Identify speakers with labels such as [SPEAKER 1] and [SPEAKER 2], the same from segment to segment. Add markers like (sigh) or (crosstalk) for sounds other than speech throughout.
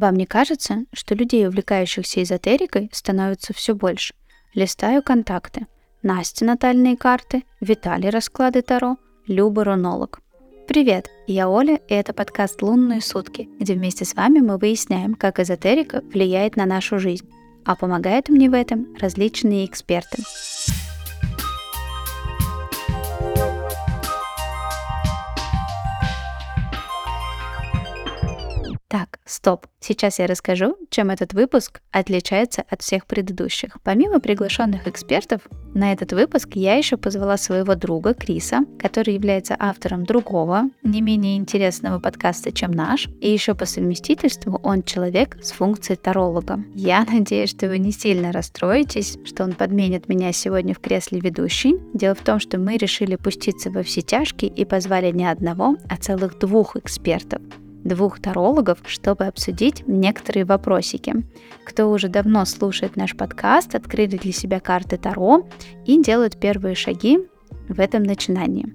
[SPEAKER 1] Вам не кажется, что людей, увлекающихся эзотерикой, становится все больше? Листаю контакты. Настя натальные карты, Виталий расклады Таро, Люба рунолог. Привет, я Оля, и это подкаст «Лунные сутки», где вместе с вами мы выясняем, как эзотерика влияет на нашу жизнь. А помогают мне в этом различные эксперты. Так, стоп. Сейчас я расскажу, чем этот выпуск отличается от всех предыдущих. Помимо приглашенных экспертов, на этот выпуск я еще позвала своего друга Криса, который является автором другого, не менее интересного подкаста, чем наш, и еще по совместительству он человек с функцией таролога. Я (laughs) надеюсь, что вы не сильно расстроитесь, что он подменит меня сегодня в кресле ведущей. Дело в том, что мы решили пуститься во все тяжкие и позвали не одного, а целых двух экспертов двух тарологов, чтобы обсудить некоторые вопросики. Кто уже давно слушает наш подкаст, открыли для себя карты Таро и делают первые шаги в этом начинании.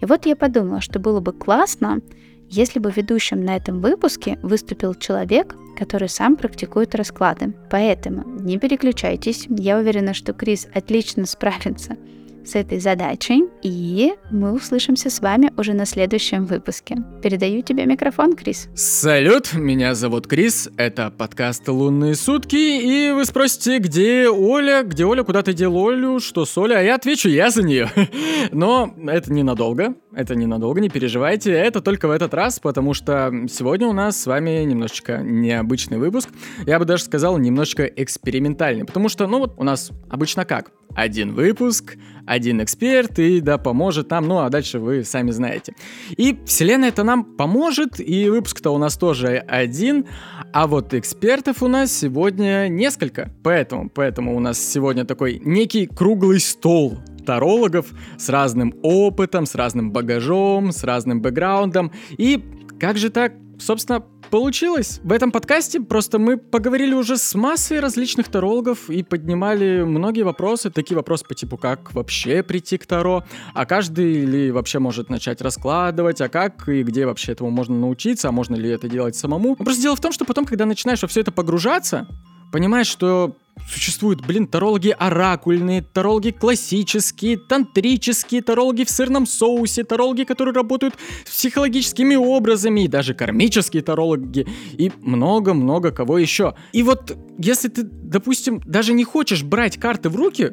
[SPEAKER 1] И вот я подумала, что было бы классно, если бы ведущим на этом выпуске выступил человек, который сам практикует расклады. Поэтому не переключайтесь, я уверена, что Крис отлично справится с этой задачей, и мы услышимся с вами уже на следующем выпуске. Передаю тебе микрофон, Крис.
[SPEAKER 2] Салют, меня зовут Крис, это подкаст «Лунные сутки», и вы спросите, где Оля, где Оля, куда ты дел Олю, что с Олей, а я отвечу, я за нее. (laughs) Но это ненадолго, это ненадолго, не переживайте, это только в этот раз, потому что сегодня у нас с вами немножечко необычный выпуск, я бы даже сказал немножечко экспериментальный, потому что, ну вот у нас обычно как? один выпуск, один эксперт, и да, поможет нам, ну а дальше вы сами знаете. И вселенная это нам поможет, и выпуск-то у нас тоже один, а вот экспертов у нас сегодня несколько. Поэтому, поэтому у нас сегодня такой некий круглый стол тарологов с разным опытом, с разным багажом, с разным бэкграундом. И как же так, собственно, получилось. В этом подкасте просто мы поговорили уже с массой различных тарологов и поднимали многие вопросы, такие вопросы по типу, как вообще прийти к Таро, а каждый ли вообще может начать раскладывать, а как и где вообще этому можно научиться, а можно ли это делать самому. Но просто дело в том, что потом, когда начинаешь во все это погружаться, понимаешь, что Существуют, блин, тарологи оракульные, тарологи классические, тантрические, тарологи в сырном соусе, тарологи, которые работают с психологическими образами, и даже кармические тарологи, и много-много кого еще. И вот если ты, допустим, даже не хочешь брать карты в руки,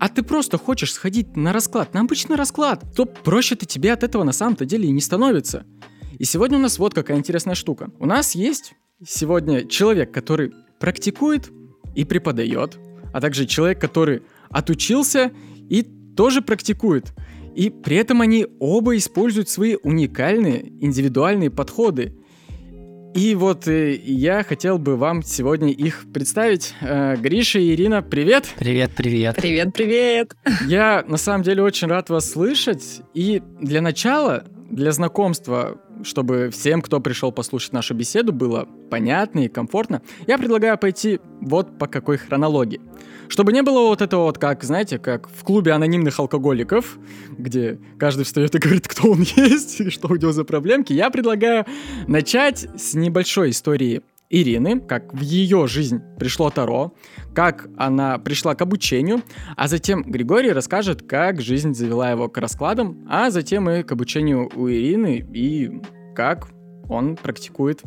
[SPEAKER 2] а ты просто хочешь сходить на расклад, на обычный расклад, то проще-то тебе от этого на самом-то деле и не становится. И сегодня у нас вот какая интересная штука. У нас есть сегодня человек, который практикует и преподает, а также человек, который отучился и тоже практикует. И при этом они оба используют свои уникальные индивидуальные подходы. И вот э, я хотел бы вам сегодня их представить. Э, Гриша и Ирина, привет!
[SPEAKER 3] Привет, привет!
[SPEAKER 4] Привет, привет!
[SPEAKER 2] Я на самом деле очень рад вас слышать. И для начала, для знакомства, чтобы всем, кто пришел послушать нашу беседу, было понятно и комфортно, я предлагаю пойти вот по какой хронологии. Чтобы не было вот этого вот, как, знаете, как в клубе анонимных алкоголиков, где каждый встает и говорит, кто он (laughs) есть и что у него за проблемки, я предлагаю начать с небольшой истории Ирины, как в ее жизнь пришло Таро, как она пришла к обучению, а затем Григорий расскажет, как жизнь завела его к раскладам, а затем и к обучению у Ирины и как он практикует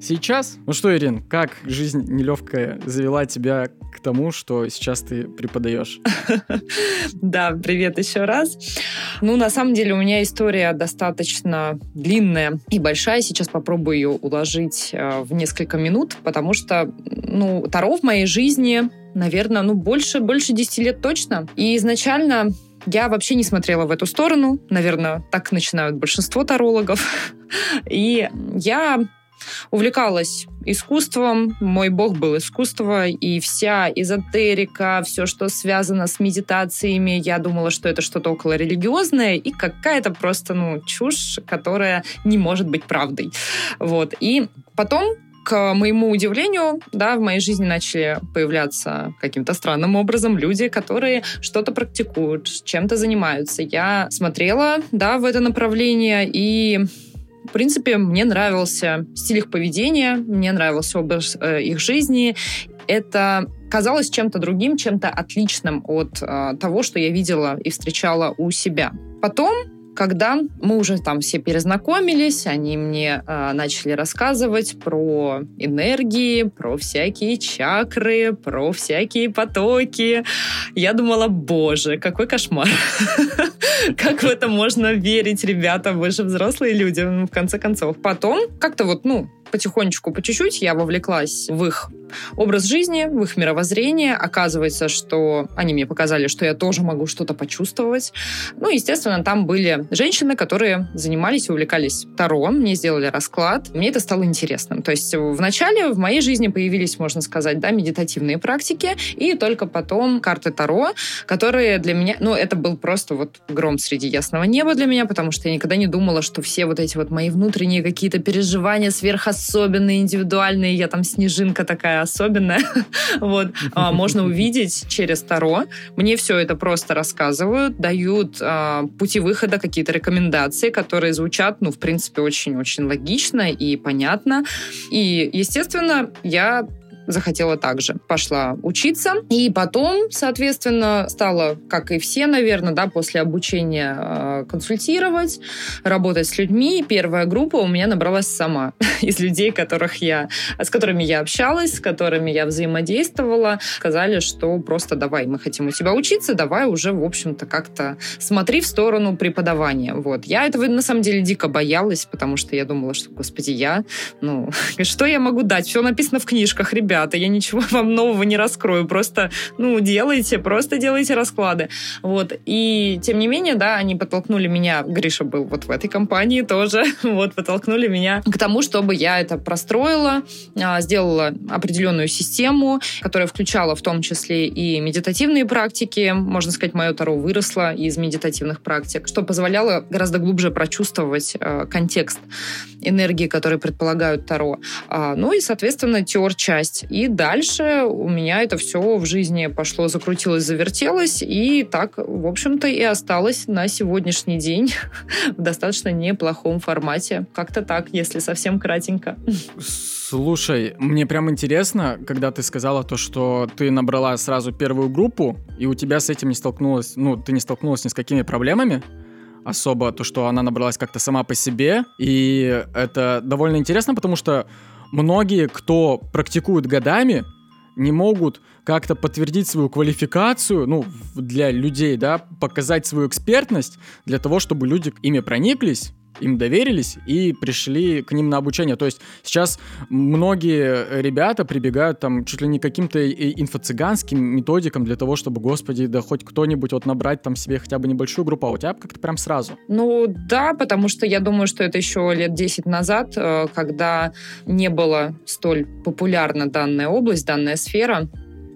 [SPEAKER 2] сейчас. Ну что, Ирин, как жизнь нелегкая завела тебя к тому, что сейчас ты преподаешь? (laughs)
[SPEAKER 4] Да, привет еще раз. Ну, на самом деле, у меня история достаточно длинная и большая. Сейчас попробую ее уложить э, в несколько минут, потому что, ну, Таро в моей жизни, наверное, ну, больше, больше 10 лет точно. И изначально я вообще не смотрела в эту сторону. Наверное, так начинают большинство тарологов. (laughs) И я увлекалась искусством, мой бог был искусство, и вся эзотерика, все, что связано с медитациями, я думала, что это что-то около религиозное и какая-то просто, ну, чушь, которая не может быть правдой. Вот. И потом к моему удивлению, да, в моей жизни начали появляться каким-то странным образом люди, которые что-то практикуют, чем-то занимаются. Я смотрела, да, в это направление и в принципе, мне нравился стиль их поведения, мне нравился образ э, их жизни. Это казалось чем-то другим, чем-то отличным от э, того, что я видела и встречала у себя. Потом когда мы уже там все перезнакомились, они мне э, начали рассказывать про энергии, про всякие чакры, про всякие потоки. Я думала, боже, какой кошмар. (laughs) Как в это можно верить, ребята? Вы же взрослые люди, в конце концов. Потом как-то вот, ну, потихонечку, по чуть-чуть я вовлеклась в их образ жизни, в их мировоззрение. Оказывается, что они мне показали, что я тоже могу что-то почувствовать. Ну, естественно, там были женщины, которые занимались увлекались Таро. Мне сделали расклад. Мне это стало интересным. То есть вначале в моей жизни появились, можно сказать, да, медитативные практики, и только потом карты Таро, которые для меня... Ну, это был просто вот гром среди ясного неба для меня, потому что я никогда не думала, что все вот эти вот мои внутренние какие-то переживания сверхособенные, индивидуальные, я там снежинка такая особенная, (laughs) вот, а, можно увидеть через Таро. Мне все это просто рассказывают, дают а, пути выхода, какие-то рекомендации, которые звучат, ну, в принципе, очень-очень логично и понятно. И, естественно, я захотела также. Пошла учиться. И потом, соответственно, стала, как и все, наверное, да, после обучения э, консультировать, работать с людьми. Первая группа у меня набралась сама (laughs) из людей, которых я, с которыми я общалась, с которыми я взаимодействовала. Сказали, что просто давай, мы хотим у тебя учиться, давай уже, в общем-то, как-то смотри в сторону преподавания. Вот. Я этого, на самом деле, дико боялась, потому что я думала, что, господи, я, ну, (laughs) что я могу дать? Все написано в книжках, ребят ребята, я ничего (laughs) вам нового не раскрою, просто, ну, делайте, просто делайте расклады. Вот. И, тем не менее, да, они подтолкнули меня, Гриша был вот в этой компании тоже, (laughs) вот, подтолкнули меня к тому, чтобы я это простроила, а, сделала определенную систему, которая включала в том числе и медитативные практики. Можно сказать, мое Таро выросло из медитативных практик, что позволяло гораздо глубже прочувствовать э, контекст энергии, которые предполагают Таро. А, ну и, соответственно, теор-часть. И дальше у меня это все в жизни пошло, закрутилось, завертелось, и так, в общем-то, и осталось на сегодняшний день (laughs) в достаточно неплохом формате. Как-то так, если совсем кратенько.
[SPEAKER 2] Слушай, мне прям интересно, когда ты сказала то, что ты набрала сразу первую группу, и у тебя с этим не столкнулась, ну, ты не столкнулась ни с какими проблемами, особо то, что она набралась как-то сама по себе. И это довольно интересно, потому что многие, кто практикует годами, не могут как-то подтвердить свою квалификацию, ну, для людей, да, показать свою экспертность для того, чтобы люди ими прониклись им доверились и пришли к ним на обучение. То есть сейчас многие ребята прибегают там чуть ли не каким-то инфо-цыганским методикам для того, чтобы, господи, да хоть кто-нибудь вот набрать там себе хотя бы небольшую группу, а у тебя как-то прям сразу.
[SPEAKER 4] Ну да, потому что я думаю, что это еще лет 10 назад, э, когда не было столь популярна данная область, данная сфера,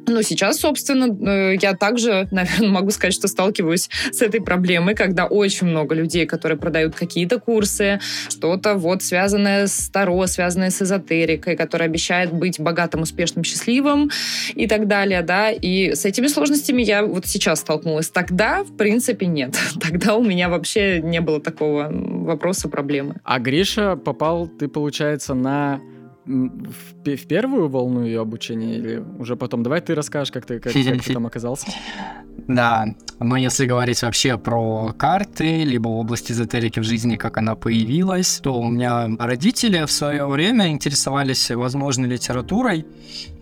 [SPEAKER 4] ну, сейчас, собственно, э, я также, (laughs) наверное, могу сказать, что сталкиваюсь с этой проблемой, когда очень много людей, которые продают какие-то курсы, что-то вот связанное с Таро, связанное с эзотерикой, которое обещает быть богатым, успешным, счастливым и так далее, да, и с этими сложностями я вот сейчас столкнулась. Тогда, в принципе, нет. (laughs) Тогда у меня вообще не было такого вопроса, проблемы.
[SPEAKER 2] А Гриша попал, ты, получается, на в, в первую волну ее обучения или уже потом? Давай ты расскажешь, как ты, как, как ты там оказался. (laughs)
[SPEAKER 3] Да, но если говорить вообще про карты, либо область эзотерики в жизни, как она появилась, то у меня родители в свое время интересовались возможной литературой,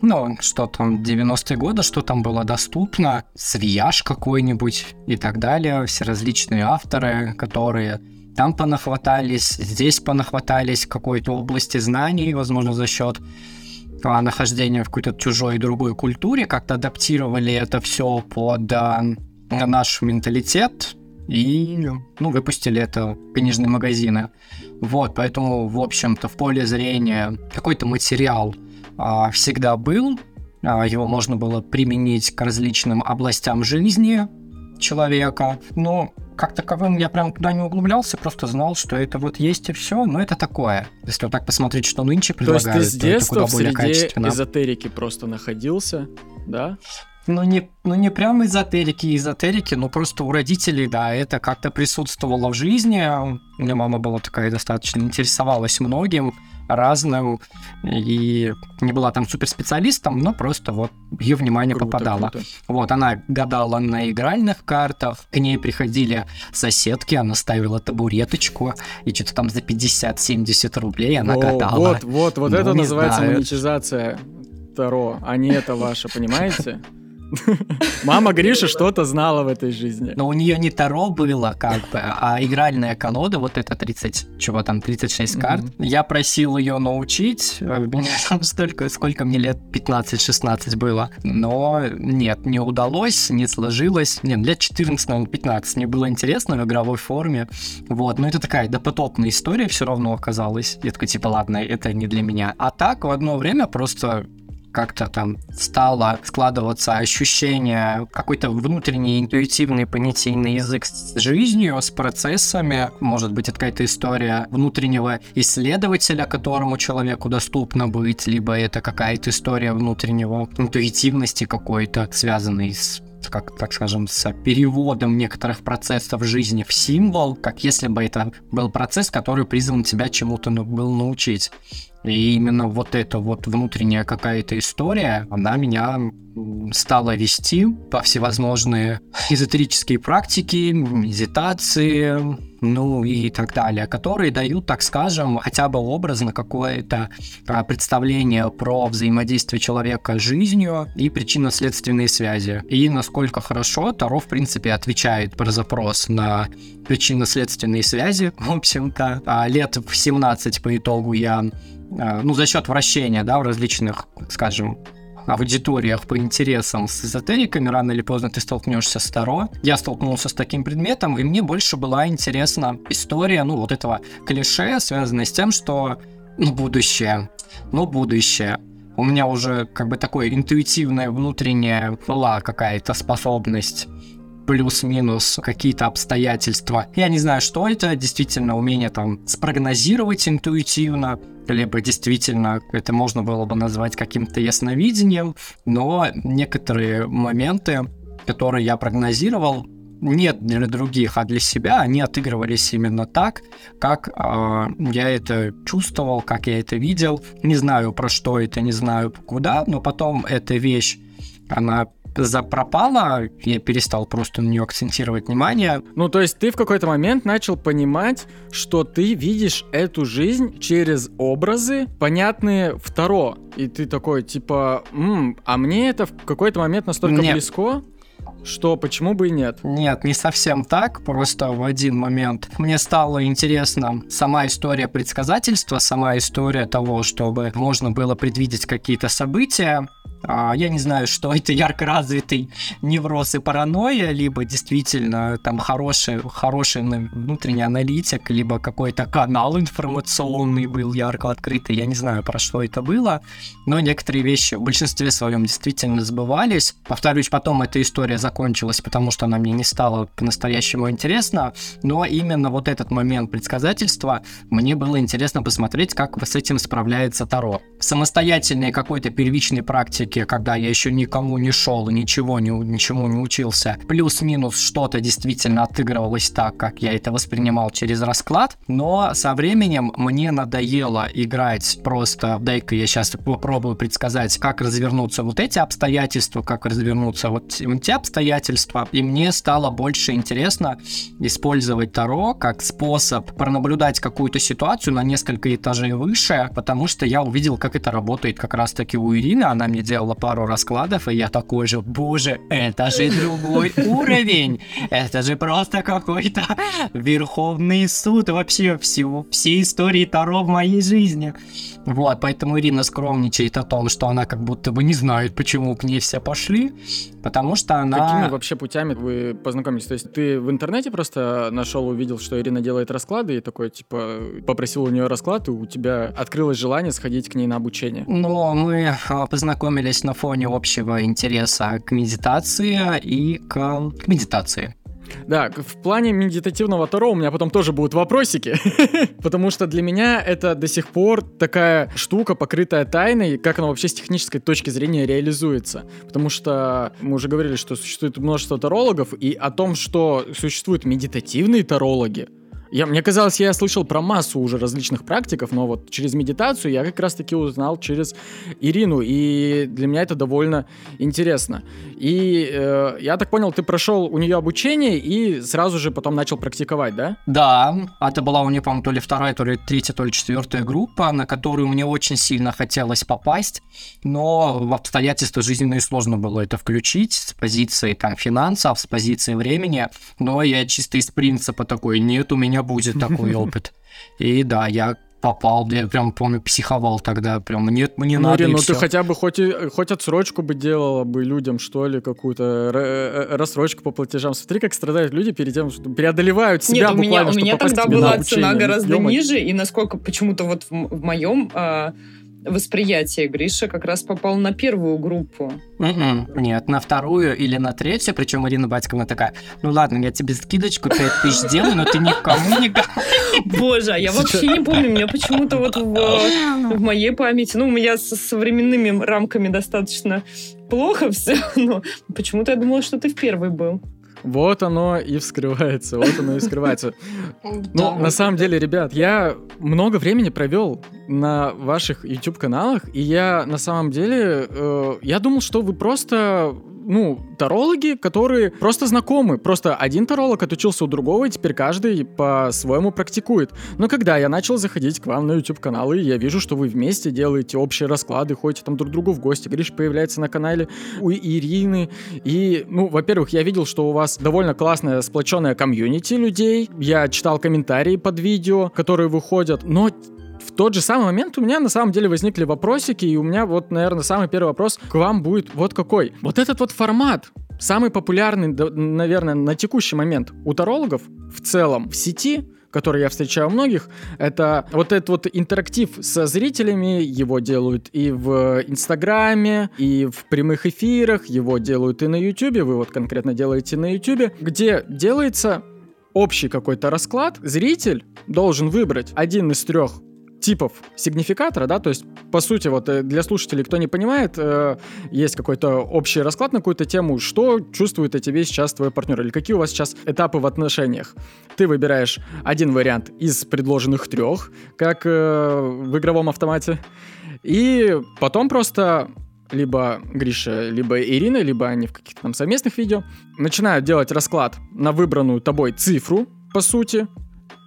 [SPEAKER 3] ну, что там, 90-е годы, что там было доступно, Свияж какой-нибудь и так далее, все различные авторы, которые там понахватались, здесь понахватались какой-то области знаний, возможно, за счет а, нахождения в какой-то чужой другой культуре, как-то адаптировали это все под а, наш менталитет и ну, выпустили это в книжные магазины. Вот, поэтому, в общем-то, в поле зрения какой-то материал а, всегда был, а, его можно было применить к различным областям жизни человека, но как таковым я прям туда не углублялся, просто знал, что это вот есть и все, но это такое. Если вот так посмотреть, что нынче предлагают,
[SPEAKER 2] то, есть ты с детства то это куда более в среде эзотерики просто находился, да?
[SPEAKER 3] Ну не, ну не прям эзотерики, эзотерики, но просто у родителей, да, это как-то присутствовало в жизни. У меня мама была такая достаточно интересовалась многим разным и не была там суперспециалистом, но просто вот ее внимание круто, попадало. Круто. Вот, она гадала на игральных картах, к ней приходили соседки, она ставила табуреточку, и что-то там за 50-70 рублей она О, гадала.
[SPEAKER 2] Вот, вот, вот ну, это называется знаю. монетизация Таро, а не это ваше, понимаете? (laughs) Мама Гриша что-то знала в этой жизни.
[SPEAKER 3] Но у нее не Таро было, как бы, а игральная колода, вот это 30, чего там, 36 карт. Я просил ее научить, у меня там столько, сколько мне лет, 15-16 было. Но нет, не удалось, не сложилось. Нет, лет 14, 15 мне было интересно в игровой форме. Вот, но это такая допотопная история все равно оказалась. Я такой, типа, ладно, это не для меня. А так, в одно время просто как-то там стало складываться ощущение какой-то внутренний интуитивный понятийный язык с жизнью, с процессами. Может быть, это какая-то история внутреннего исследователя, которому человеку доступно быть, либо это какая-то история внутреннего интуитивности какой-то, связанной с как, так скажем, с переводом некоторых процессов жизни в символ, как если бы это был процесс, который призван тебя чему-то был научить. И именно вот эта вот внутренняя какая-то история, она меня стала вести по всевозможные эзотерические практики, медитации, ну и так далее, которые дают, так скажем, хотя бы образно какое-то а, представление про взаимодействие человека с жизнью и причинно-следственные связи. И насколько хорошо Таро, в принципе, отвечает про запрос на причинно-следственные связи, (laughs) в общем-то. А лет в 17 по итогу я ну, за счет вращения, да, в различных, скажем, аудиториях по интересам с эзотериками, рано или поздно ты столкнешься с Таро. Я столкнулся с таким предметом, и мне больше была интересна история, ну, вот этого клише, связанная с тем, что, ну, будущее, ну, будущее. У меня уже как бы такое интуитивная внутренняя была какая-то способность плюс-минус какие-то обстоятельства. Я не знаю, что это, действительно умение там спрогнозировать интуитивно, либо действительно это можно было бы назвать каким-то ясновидением, но некоторые моменты, которые я прогнозировал, нет для других, а для себя они отыгрывались именно так, как э, я это чувствовал, как я это видел. Не знаю про что это, не знаю куда, но потом эта вещь, она запропала, я перестал просто на нее акцентировать внимание.
[SPEAKER 2] Ну, то есть ты в какой-то момент начал понимать, что ты видишь эту жизнь через образы, понятные второ. И ты такой, типа, М, а мне это в какой-то момент настолько Нет. близко, что почему бы и нет?
[SPEAKER 3] Нет, не совсем так, просто в один момент мне стало интересно сама история предсказательства, сама история того, чтобы можно было предвидеть какие-то события, я не знаю, что (laughs) это ярко развитый невроз и паранойя, либо действительно там хороший, хороший внутренний аналитик, либо какой-то канал информационный был ярко открытый. Я не знаю, про что это было, но некоторые вещи в большинстве своем действительно сбывались. Повторюсь, потом эта история закончилась, потому что она мне не стала по-настоящему интересна, но именно вот этот момент предсказательства мне было интересно посмотреть, как с этим справляется Таро. Самостоятельной какой-то первичной практики практике, когда я еще никому не шел и ничего не, ничему не учился, плюс-минус что-то действительно отыгрывалось так, как я это воспринимал через расклад, но со временем мне надоело играть просто, дай-ка я сейчас попробую предсказать, как развернутся вот эти обстоятельства, как развернутся вот те обстоятельства, и мне стало больше интересно использовать Таро как способ пронаблюдать какую-то ситуацию на несколько этажей выше, потому что я увидел, как это работает как раз-таки у Ирины, она мне делала сделала пару раскладов, и я такой же, боже, это же другой уровень, это же просто какой-то Верховный суд вообще всего, всей истории Таро в моей жизни. Вот, поэтому Ирина скромничает о том, что она как будто бы не знает, почему к ней все пошли, потому что она...
[SPEAKER 2] Какими вообще путями вы познакомились? То есть ты в интернете просто нашел, увидел, что Ирина делает расклады, и такой, типа, попросил у нее расклад, и у тебя открылось желание сходить к ней на обучение?
[SPEAKER 3] Ну, мы а, познакомились на фоне общего интереса к медитации и к, к медитации.
[SPEAKER 2] Да, в плане медитативного Таро у меня потом тоже будут вопросики, (laughs) потому что для меня это до сих пор такая штука, покрытая тайной, как она вообще с технической точки зрения реализуется. Потому что мы уже говорили, что существует множество тарологов, и о том, что существуют медитативные тарологи, я, мне казалось, я слышал про массу уже различных практиков, но вот через медитацию я как раз-таки узнал через Ирину, и для меня это довольно интересно. И э, я так понял, ты прошел у нее обучение и сразу же потом начал практиковать, да?
[SPEAKER 3] Да, это была у нее, по-моему, то ли вторая, то ли третья, то ли четвертая группа, на которую мне очень сильно хотелось попасть, но в обстоятельства жизненные сложно было это включить с позиции там финансов, с позиции времени, но я чисто из принципа такой, нет, у меня будет (laughs) такой опыт. И да, я попал, я прям помню, психовал тогда, прям нет, мне ну, надо.
[SPEAKER 2] ну
[SPEAKER 3] ты
[SPEAKER 2] хотя бы хоть, и, хоть отсрочку бы делала бы людям, что ли, какую-то э, э, рассрочку по платежам. Смотри, как страдают люди перед тем, что преодолевают себя
[SPEAKER 4] Нет,
[SPEAKER 2] у меня,
[SPEAKER 4] у меня тогда была цена гораздо ниже, и насколько почему-то вот в, в моем э, восприятие Гриша как раз попал на первую группу.
[SPEAKER 3] Mm-mm. Нет, на вторую или на третью, причем Ирина Батьковна такая, ну ладно, я тебе скидочку 5 тысяч сделаю, но ты никому не
[SPEAKER 4] Боже, а я вообще не помню, у меня почему-то вот в, в моей памяти, ну, у меня с современными рамками достаточно плохо все, но почему-то я думала, что ты в первый был.
[SPEAKER 2] Вот оно и вскрывается, вот оно и вскрывается. (laughs) Ну, на самом деле, ребят, я много времени провел на ваших YouTube-каналах, и я на самом деле, э, я думал, что вы просто ну, тарологи, которые просто знакомы. Просто один таролог отучился у другого, и теперь каждый по-своему практикует. Но когда я начал заходить к вам на YouTube-каналы, я вижу, что вы вместе делаете общие расклады, ходите там друг другу в гости. Гриш появляется на канале у Ирины. И, ну, во-первых, я видел, что у вас довольно классная сплоченная комьюнити людей. Я читал комментарии под видео, которые выходят. Но тот же самый момент у меня на самом деле возникли вопросики, и у меня вот, наверное, самый первый вопрос к вам будет вот какой. Вот этот вот формат, самый популярный, наверное, на текущий момент у тарологов в целом в сети, который я встречаю у многих, это вот этот вот интерактив со зрителями, его делают и в Инстаграме, и в прямых эфирах, его делают и на Ютубе, вы вот конкретно делаете на Ютубе, где делается общий какой-то расклад, зритель должен выбрать один из трех типов сигнификатора, да, то есть, по сути, вот э, для слушателей, кто не понимает, э, есть какой-то общий расклад на какую-то тему, что чувствует о тебе сейчас твой партнер, или какие у вас сейчас этапы в отношениях. Ты выбираешь один вариант из предложенных трех, как э, в игровом автомате, и потом просто либо Гриша, либо Ирина, либо они в каких-то там совместных видео, начинают делать расклад на выбранную тобой цифру, по сути,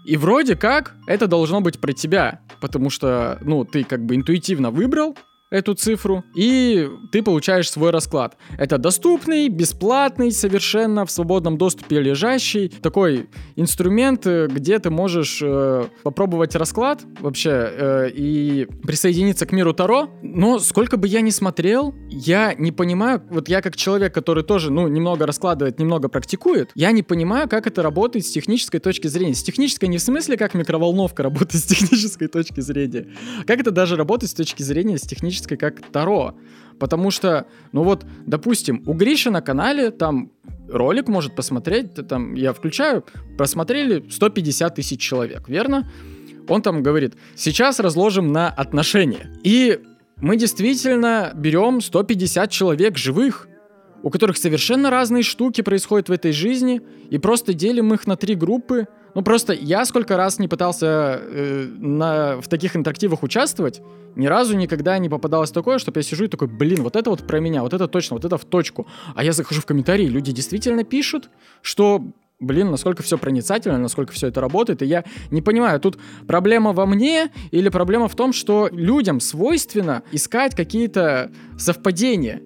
[SPEAKER 2] и вроде как это должно быть про тебя, потому что, ну, ты как бы интуитивно выбрал, эту цифру, и ты получаешь свой расклад. Это доступный, бесплатный, совершенно в свободном доступе лежащий такой инструмент, э, где ты можешь э, попробовать расклад вообще э, и присоединиться к миру Таро. Но сколько бы я ни смотрел, я не понимаю, вот я как человек, который тоже, ну, немного раскладывает, немного практикует, я не понимаю, как это работает с технической точки зрения. С технической не в смысле, как микроволновка (laughs) работает с технической точки зрения, как это даже работает с точки зрения с технической классической, как Таро. Потому что, ну вот, допустим, у Гриши на канале там ролик может посмотреть, там я включаю, просмотрели 150 тысяч человек, верно? Он там говорит, сейчас разложим на отношения. И мы действительно берем 150 человек живых, у которых совершенно разные штуки происходят в этой жизни, и просто делим их на три группы. Ну просто я сколько раз не пытался э, на, в таких интерактивах участвовать, ни разу никогда не попадалось такое, чтобы я сижу и такой, блин, вот это вот про меня, вот это точно, вот это в точку. А я захожу в комментарии, люди действительно пишут, что блин, насколько все проницательно, насколько все это работает, и я не понимаю, тут проблема во мне или проблема в том, что людям свойственно искать какие-то совпадения.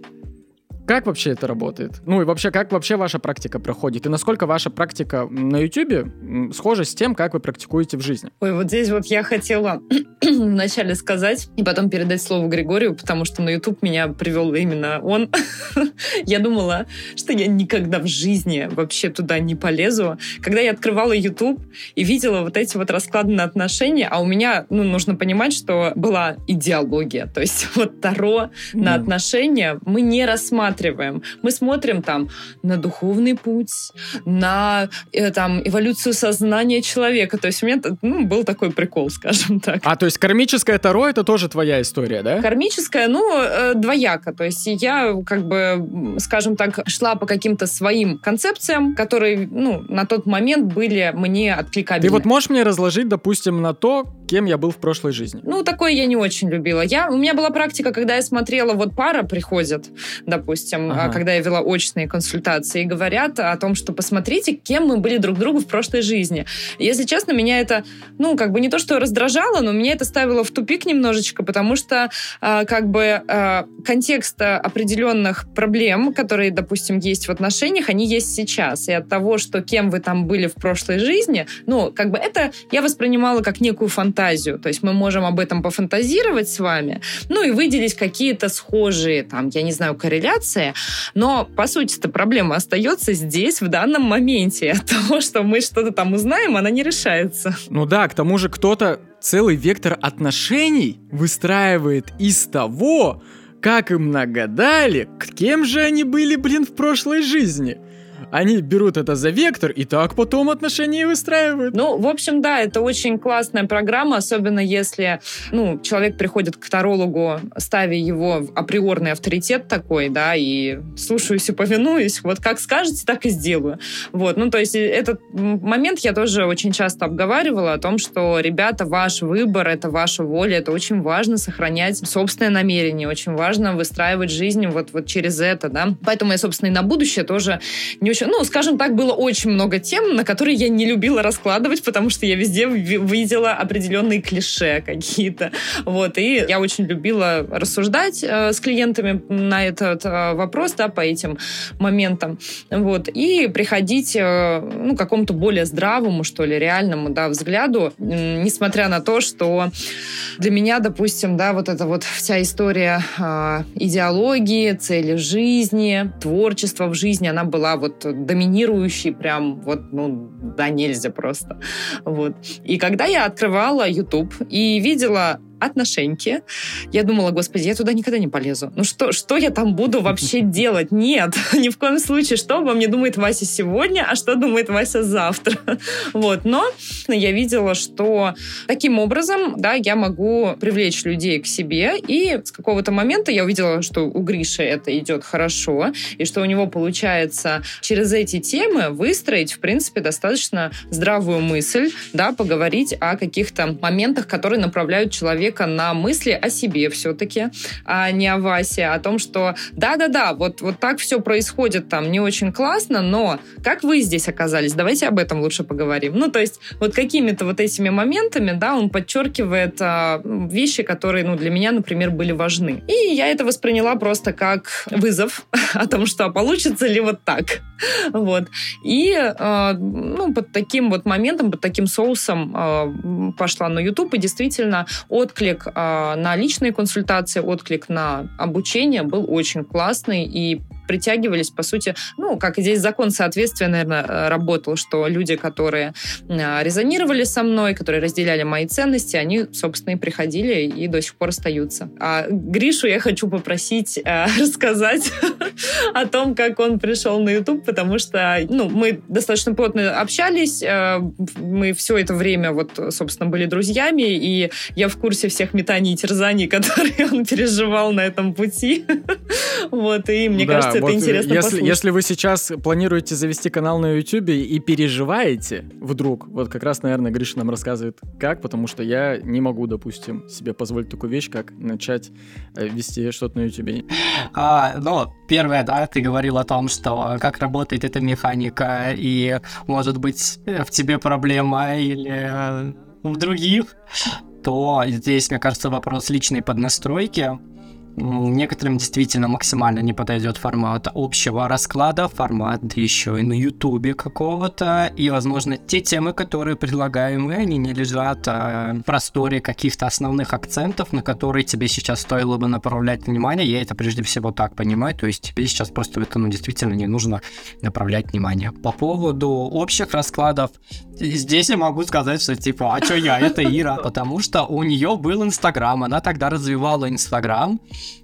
[SPEAKER 2] Как вообще это работает? Ну и вообще, как вообще ваша практика проходит? И насколько ваша практика на YouTube схожа с тем, как вы практикуете в жизни?
[SPEAKER 4] Ой, вот здесь вот я хотела (clears throat) вначале сказать и потом передать слово Григорию, потому что на YouTube меня привел именно он. (laughs) я думала, что я никогда в жизни вообще туда не полезу. Когда я открывала YouTube и видела вот эти вот расклады на отношения, а у меня, ну, нужно понимать, что была идеология. То есть (laughs) вот Таро на отношения мы не рассматривали рассматриваем. Мы смотрим там на духовный путь, на э, там эволюцию сознания человека. То есть у меня ну, был такой прикол, (laughs) скажем так.
[SPEAKER 2] А, то есть кармическое Таро — это тоже твоя история, да?
[SPEAKER 4] Кармическое, ну, э, двояко. То есть я, как бы, скажем так, шла по каким-то своим концепциям, которые, ну, на тот момент были мне откликабельны.
[SPEAKER 2] Ты вот можешь мне разложить, допустим, на то, кем я был в прошлой жизни?
[SPEAKER 4] Ну, такое я не очень любила. Я, у меня была практика, когда я смотрела, вот пара приходит, допустим, ага. когда я вела очные консультации, и говорят о том, что посмотрите, кем мы были друг другу в прошлой жизни. Если честно, меня это, ну, как бы не то, что раздражало, но меня это ставило в тупик немножечко, потому что, э, как бы, э, контекст определенных проблем, которые, допустим, есть в отношениях, они есть сейчас. И от того, что кем вы там были в прошлой жизни, ну, как бы это я воспринимала как некую фантазию. То есть мы можем об этом пофантазировать с вами, ну, и выделить какие-то схожие, там, я не знаю, корреляции, но, по сути-то, проблема остается здесь, в данном моменте. От того, что мы что-то там узнаем, она не решается.
[SPEAKER 2] Ну да, к тому же кто-то целый вектор отношений выстраивает из того, как им нагадали, кем же они были, блин, в прошлой жизни они берут это за вектор и так потом отношения выстраивают.
[SPEAKER 4] Ну, в общем, да, это очень классная программа, особенно если, ну, человек приходит к тарологу, ставя его в априорный авторитет такой, да, и слушаюсь и повинуюсь, вот как скажете, так и сделаю. Вот, ну, то есть этот момент я тоже очень часто обговаривала о том, что, ребята, ваш выбор, это ваша воля, это очень важно сохранять собственное намерение, очень важно выстраивать жизнь вот, вот через это, да. Поэтому я, собственно, и на будущее тоже не очень еще, ну, скажем так, было очень много тем, на которые я не любила раскладывать, потому что я везде видела определенные клише какие-то. Вот, и я очень любила рассуждать э, с клиентами на этот э, вопрос, да, по этим моментам. Вот, и приходить, э, ну, какому-то более здравому, что ли, реальному, да, взгляду, э, несмотря на то, что для меня, допустим, да, вот эта вот вся история э, идеологии, цели жизни, творчества в жизни, она была вот доминирующий прям вот, ну, да, нельзя просто. Вот. И когда я открывала YouTube и видела отношеньки. Я думала, господи, я туда никогда не полезу. Ну что, что я там буду вообще (laughs) делать? Нет, (laughs) ни в коем случае. Что обо мне думает Вася сегодня, а что думает Вася завтра? (laughs) Вот. Но я видела, что таким образом, да, я могу привлечь людей к себе. И с какого-то момента я увидела, что у Гриши это идет хорошо, и что у него получается через эти темы выстроить, в принципе, достаточно здравую мысль, да, поговорить о каких-то моментах, которые направляют человека человека на мысли о себе все-таки, а не о Васе, о том, что да-да-да, вот, вот так все происходит там не очень классно, но как вы здесь оказались? Давайте об этом лучше поговорим. Ну, то есть вот какими-то вот этими моментами, да, он подчеркивает а, вещи, которые, ну, для меня, например, были важны. И я это восприняла просто как вызов (laughs) о том, что получится ли вот так. Вот. И, э, ну, под таким вот моментом, под таким соусом э, пошла на YouTube, и действительно от отклик э, на личные консультации, отклик на обучение был очень классный, и притягивались, по сути, ну, как здесь закон соответствия, наверное, э, работал, что люди, которые э, резонировали со мной, которые разделяли мои ценности, они, собственно, и приходили и до сих пор остаются. А Гришу я хочу попросить э, (laughs) рассказать о том, как он пришел на YouTube, потому что, ну, мы достаточно плотно общались, э, мы все это время, вот, собственно, были друзьями, и я в курсе всех метаний и терзаний, (laughs) которые он переживал на этом пути. (laughs) Вот, и мне кажется, это интересно
[SPEAKER 2] если, если вы сейчас планируете завести канал на YouTube и переживаете вдруг, вот как раз, наверное, Гриша нам рассказывает, как, потому что я не могу, допустим, себе позволить такую вещь, как начать э, вести что-то на YouTube.
[SPEAKER 3] А, ну, первое, да, ты говорил о том, что как работает эта механика, и, может быть, в тебе проблема или э, в других, то здесь, мне кажется, вопрос личной поднастройки Некоторым действительно максимально не подойдет формат общего расклада, формат еще и на ютубе какого-то, и, возможно, те темы, которые предлагаем мы, они не лежат а, в просторе каких-то основных акцентов, на которые тебе сейчас стоило бы направлять внимание. Я это прежде всего так понимаю, то есть тебе сейчас просто это, ну, действительно не нужно направлять внимание. По поводу общих раскладов, здесь я могу сказать, что типа, а что я, это Ира, потому что у нее был Инстаграм, она тогда развивала Инстаграм,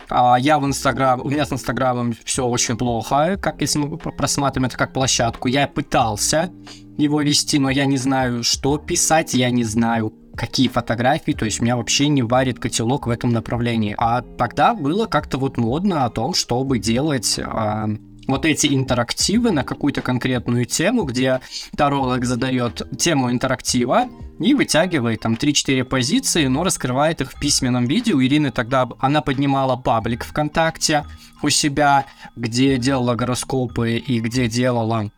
[SPEAKER 3] А я в Инстаграм, у меня с Инстаграмом все очень плохо, как если мы просматриваем это как площадку. Я пытался его вести, но я не знаю, что писать, я не знаю, какие фотографии, то есть меня вообще не варит котелок в этом направлении. А тогда было как-то вот модно о том, чтобы делать э, вот эти интерактивы на какую-то конкретную тему, где таролог задает тему интерактива и вытягивает там 3-4 позиции, но раскрывает их в письменном виде. У Ирины тогда она поднимала паблик ВКонтакте у себя, где делала гороскопы и где делала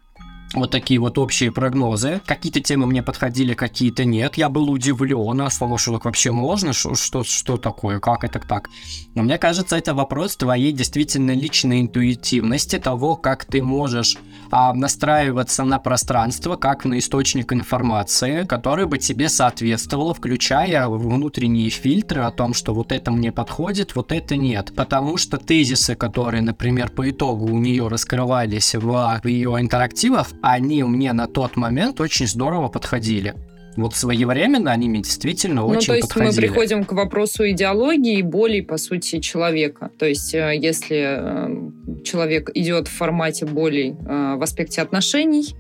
[SPEAKER 3] вот такие вот общие прогнозы. Какие-то темы мне подходили, какие-то нет. Я был удивлен, а так вообще можно? Что, что, что такое? Как это так? Но мне кажется, это вопрос твоей действительно личной интуитивности, того, как ты можешь а, настраиваться на пространство, как на источник информации, который бы тебе соответствовал, включая внутренние фильтры о том, что вот это мне подходит, вот это нет. Потому что тезисы, которые, например, по итогу у нее раскрывались в ее интерактивах, они мне на тот момент очень здорово подходили. Вот своевременно они мне действительно ну, очень
[SPEAKER 4] то есть
[SPEAKER 3] подходили.
[SPEAKER 4] мы приходим к вопросу идеологии и боли, по сути, человека. То есть э, если э, человек идет в формате болей э, в аспекте отношений,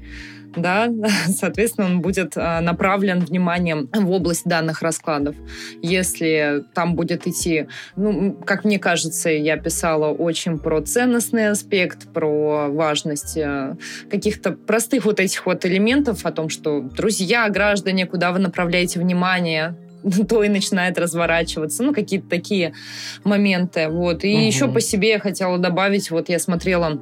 [SPEAKER 4] да, (laughs) соответственно, он будет а, направлен вниманием в область данных раскладов. Если там будет идти, ну, как мне кажется, я писала очень про ценностный аспект, про важность э, каких-то простых вот этих вот элементов о том, что друзья, граждане, куда вы направляете внимание, (laughs) то и начинает разворачиваться. Ну, какие-то такие моменты. Вот. И угу. еще по себе я хотела добавить, вот я смотрела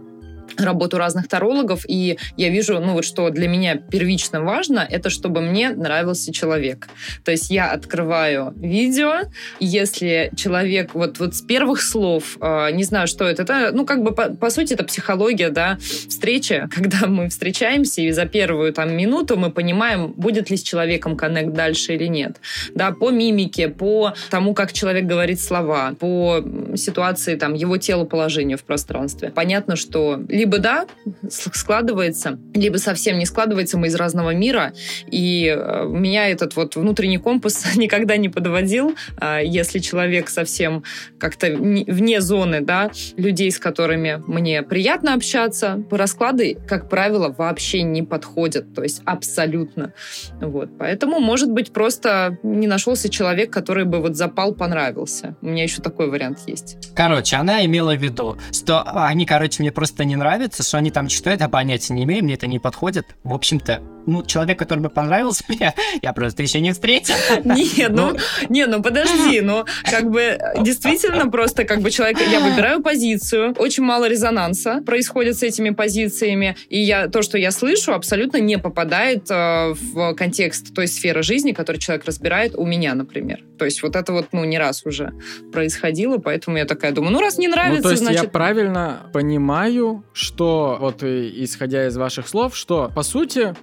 [SPEAKER 4] работу разных тарологов, и я вижу, ну вот что для меня первично важно, это чтобы мне нравился человек. То есть я открываю видео, если человек вот, вот с первых слов, э, не знаю, что это, это, ну как бы по, по сути это психология, да, встречи, (laughs) когда мы встречаемся, и за первую там минуту мы понимаем, будет ли с человеком коннект дальше или нет. Да, по мимике, по тому, как человек говорит слова, по ситуации там его телоположению в пространстве. Понятно, что либо да, складывается, либо совсем не складывается, мы из разного мира, и э, меня этот вот внутренний компас (laughs) никогда не подводил, а если человек совсем как-то вне зоны, да, людей, с которыми мне приятно общаться, расклады, как правило, вообще не подходят, то есть абсолютно. Вот, поэтому, может быть, просто не нашелся человек, который бы вот запал, понравился. У меня еще такой вариант есть.
[SPEAKER 3] Короче, она имела в виду, что они, короче, мне просто не нравится, что они там читают, а понятия не имею, мне это не подходит. В общем-то, ну, человек, который бы понравился (laughs) мне, я просто еще не встретил. (laughs)
[SPEAKER 4] Не, ну, ну, не, ну подожди, ну, как бы действительно просто как бы человек, я выбираю позицию, очень мало резонанса происходит с этими позициями, и я, то, что я слышу, абсолютно не попадает э, в контекст той сферы жизни, которую человек разбирает у меня, например. То есть вот это вот, ну, не раз уже происходило, поэтому я такая думаю, ну, раз не нравится, ну,
[SPEAKER 2] то есть
[SPEAKER 4] значит...
[SPEAKER 2] я правильно понимаю, что вот исходя из ваших слов, что, по сути,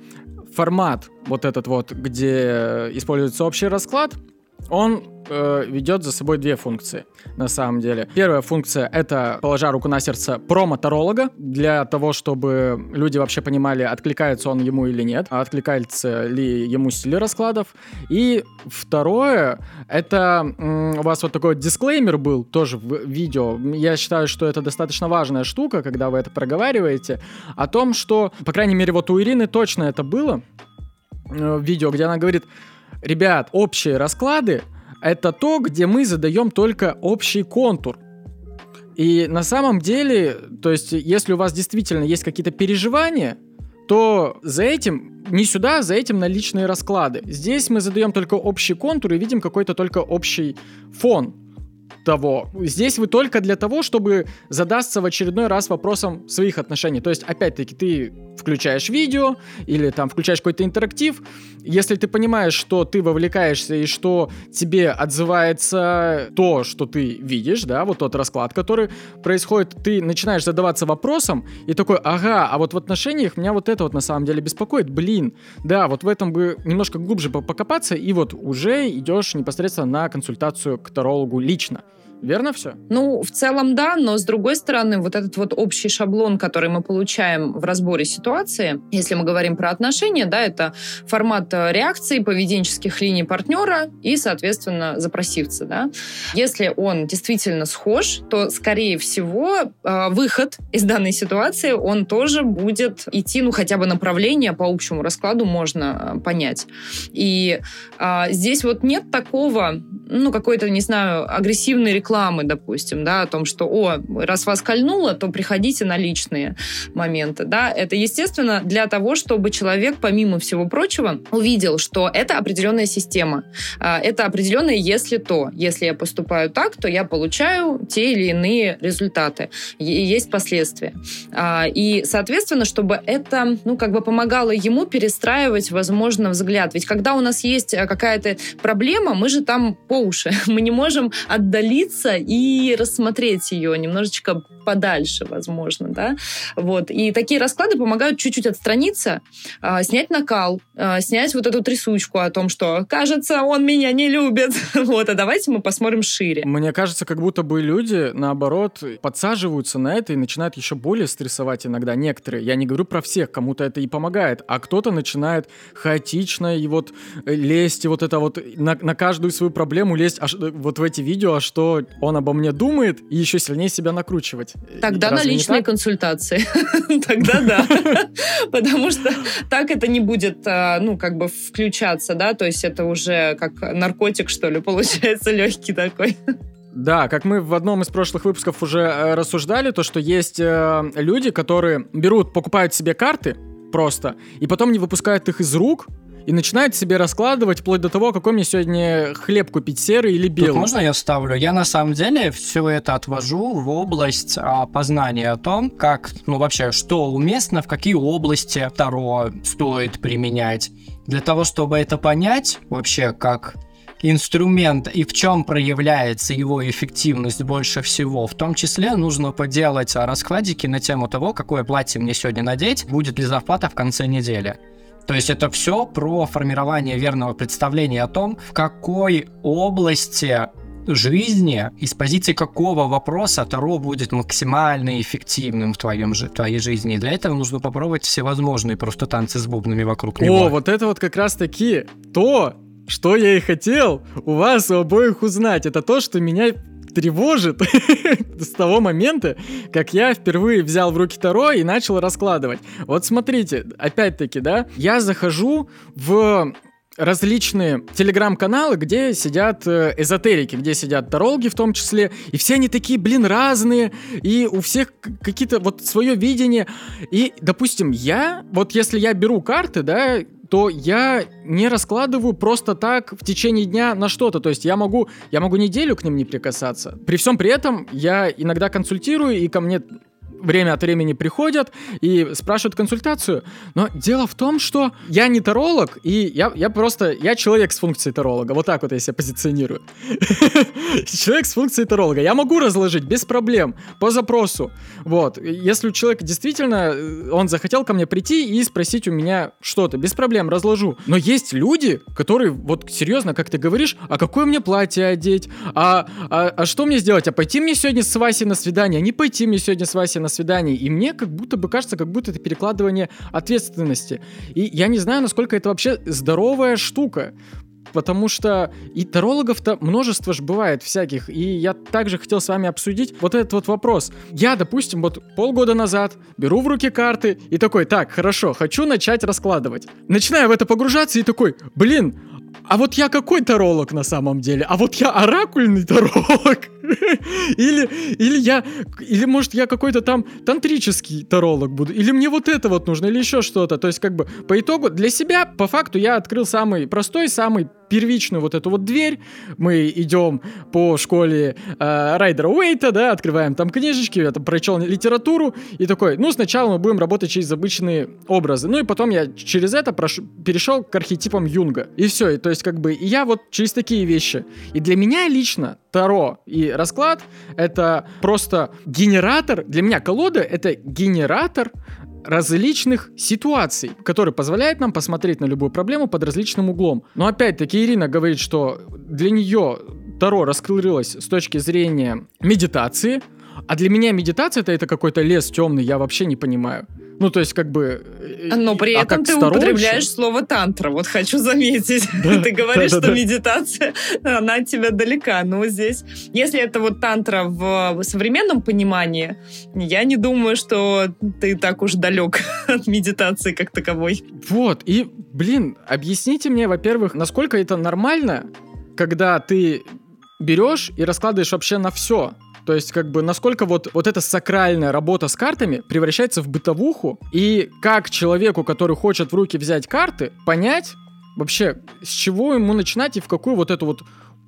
[SPEAKER 2] формат вот этот вот, где используется общий расклад, он э, ведет за собой две функции, на самом деле. Первая функция — это, положа руку на сердце, промо-таролога, для того, чтобы люди вообще понимали, откликается он ему или нет, откликается ли ему стиль раскладов. И второе — это м, у вас вот такой дисклеймер был тоже в видео. Я считаю, что это достаточно важная штука, когда вы это проговариваете, о том, что, по крайней мере, вот у Ирины точно это было, э, в видео, где она говорит, ребят, общие расклады это то, где мы задаем только общий контур. И на самом деле, то есть, если у вас действительно есть какие-то переживания, то за этим, не сюда, за этим на личные расклады. Здесь мы задаем только общий контур и видим какой-то только общий фон того. Здесь вы только для того, чтобы задаться в очередной раз вопросом своих отношений. То есть, опять-таки, ты включаешь видео или там включаешь какой-то интерактив. Если ты понимаешь, что ты вовлекаешься и что тебе отзывается то, что ты видишь, да, вот тот расклад, который происходит, ты начинаешь задаваться вопросом и такой, ага, а вот в отношениях меня вот это вот на самом деле беспокоит, блин, да, вот в этом бы немножко глубже покопаться, и вот уже идешь непосредственно на консультацию к тарологу лично Верно все?
[SPEAKER 4] Ну, в целом да, но с другой стороны, вот этот вот общий шаблон, который мы получаем в разборе ситуации, если мы говорим про отношения, да, это формат э, реакции поведенческих линий партнера и, соответственно, запросивца, да. Если он действительно схож, то, скорее всего, э, выход из данной ситуации, он тоже будет идти, ну, хотя бы направление по общему раскладу можно э, понять. И а, здесь вот нет такого, ну, какой-то, не знаю, агрессивной рекламы рекламы, допустим, да, о том, что, о, раз вас кольнуло, то приходите на личные моменты, да, это, естественно, для того, чтобы человек, помимо всего прочего, увидел, что это определенная система, а, это определенное если то, если я поступаю так, то я получаю те или иные результаты, есть последствия. А, и, соответственно, чтобы это, ну, как бы помогало ему перестраивать, возможно, взгляд. Ведь когда у нас есть э, какая-то проблема, мы же там по уши, (laughs) мы не можем отдалиться остановиться и рассмотреть ее немножечко подальше, возможно, да, вот. И такие расклады помогают чуть-чуть отстраниться, э, снять накал, э, снять вот эту трясучку о том, что, кажется, он меня не любит, (laughs) вот, а давайте мы посмотрим шире.
[SPEAKER 2] Мне кажется, как будто бы люди, наоборот, подсаживаются на это и начинают еще более стрессовать иногда некоторые. Я не говорю про всех, кому-то это и помогает, а кто-то начинает хаотично и вот э, лезть, и вот это вот на, на каждую свою проблему лезть э, вот в эти видео, а что он обо мне думает, и еще сильнее себя накручивать.
[SPEAKER 4] Тогда Разве на личные консультации. (laughs) Тогда да. (laughs) Потому что так это не будет, а, ну, как бы включаться, да, то есть это уже как наркотик, что ли, (laughs) получается, легкий такой.
[SPEAKER 2] Да, как мы в одном из прошлых выпусков уже э, рассуждали, то, что есть э, люди, которые берут, покупают себе карты просто, и потом не выпускают их из рук, и начинает себе раскладывать вплоть до того, какой мне сегодня хлеб купить, серый или белый. Тут
[SPEAKER 3] можно я ставлю? Я на самом деле все это отвожу в область а, познания о том, как, ну вообще, что уместно, в какие области Таро стоит применять. Для того, чтобы это понять, вообще, как инструмент и в чем проявляется его эффективность больше всего. В том числе нужно поделать раскладики на тему того, какое платье мне сегодня надеть, будет ли зарплата в конце недели. То есть это все про формирование верного представления о том, в какой области жизни, из позиции какого вопроса Таро будет максимально эффективным в твоем, в твоей жизни. И для этого нужно попробовать всевозможные просто танцы с бубнами вокруг него.
[SPEAKER 2] О, вот это вот как раз-таки то, что я и хотел у вас у обоих узнать. Это то, что меня тревожит (laughs) с того момента, как я впервые взял в руки Таро и начал раскладывать. Вот смотрите, опять-таки, да, я захожу в различные телеграм-каналы, где сидят э, эзотерики, где сидят тарологи в том числе, и все они такие, блин, разные, и у всех какие-то вот свое видение. И, допустим, я, вот если я беру карты, да, то я не раскладываю просто так в течение дня на что-то. То есть я могу, я могу неделю к ним не прикасаться. При всем при этом я иногда консультирую, и ко мне время от времени приходят и спрашивают консультацию. Но дело в том, что я не таролог, и я, я просто, я человек с функцией таролога. Вот так вот я себя позиционирую. (laughs) Человек с функцией таролога. Я могу разложить без проблем, по запросу. Вот. Если у человека действительно, э, он захотел ко мне прийти и спросить у меня что-то, без проблем разложу. Но есть люди, которые, вот серьезно, как ты говоришь, а какое мне платье одеть? А, а, а что мне сделать? А пойти мне сегодня с Васей на свидание? А не пойти мне сегодня с Васей на свиданий. И мне как будто бы кажется, как будто это перекладывание ответственности. И я не знаю, насколько это вообще здоровая штука. Потому что и тарологов-то множество же бывает всяких. И я также хотел с вами обсудить вот этот вот вопрос. Я, допустим, вот полгода назад беру в руки карты и такой, так, хорошо, хочу начать раскладывать. Начинаю в это погружаться и такой, блин, а вот я какой таролог на самом деле? А вот я оракульный таролог? (laughs) Или, или я, или может я какой-то там тантрический таролог буду? Или мне вот это вот нужно, или еще что-то? То есть как бы по итогу для себя, по факту, я открыл самый простой, самый первичную вот эту вот дверь, мы идем по школе э, Райдера Уэйта, да, открываем там книжечки, я там прочел литературу, и такой, ну, сначала мы будем работать через обычные образы, ну, и потом я через это прош... перешел к архетипам Юнга, и все, и, то есть, как бы, я вот через такие вещи. И для меня лично Таро и расклад — это просто генератор, для меня колода — это генератор различных ситуаций, который позволяет нам посмотреть на любую проблему под различным углом. Но опять-таки Ирина говорит, что для нее Таро раскрылось с точки зрения медитации, а для меня медитация это, это какой-то лес темный, я вообще не понимаю. Ну, то есть, как бы...
[SPEAKER 4] Э, Но при а этом ты сторонше? употребляешь слово тантра, вот хочу заметить. (laughs) Да, ты говоришь, да, да, что медитация, она от тебя далека. Но здесь, если это вот тантра в современном понимании, я не думаю, что ты так уж далек (laughs) от медитации как таковой.
[SPEAKER 2] Вот, и, блин, объясните мне, во-первых, насколько это нормально, когда ты берешь и раскладываешь вообще на все. То есть, как бы, насколько вот, вот эта сакральная работа с картами превращается в бытовуху, и как человеку, который хочет в руки взять карты, понять вообще, с чего ему начинать и в какую вот эту вот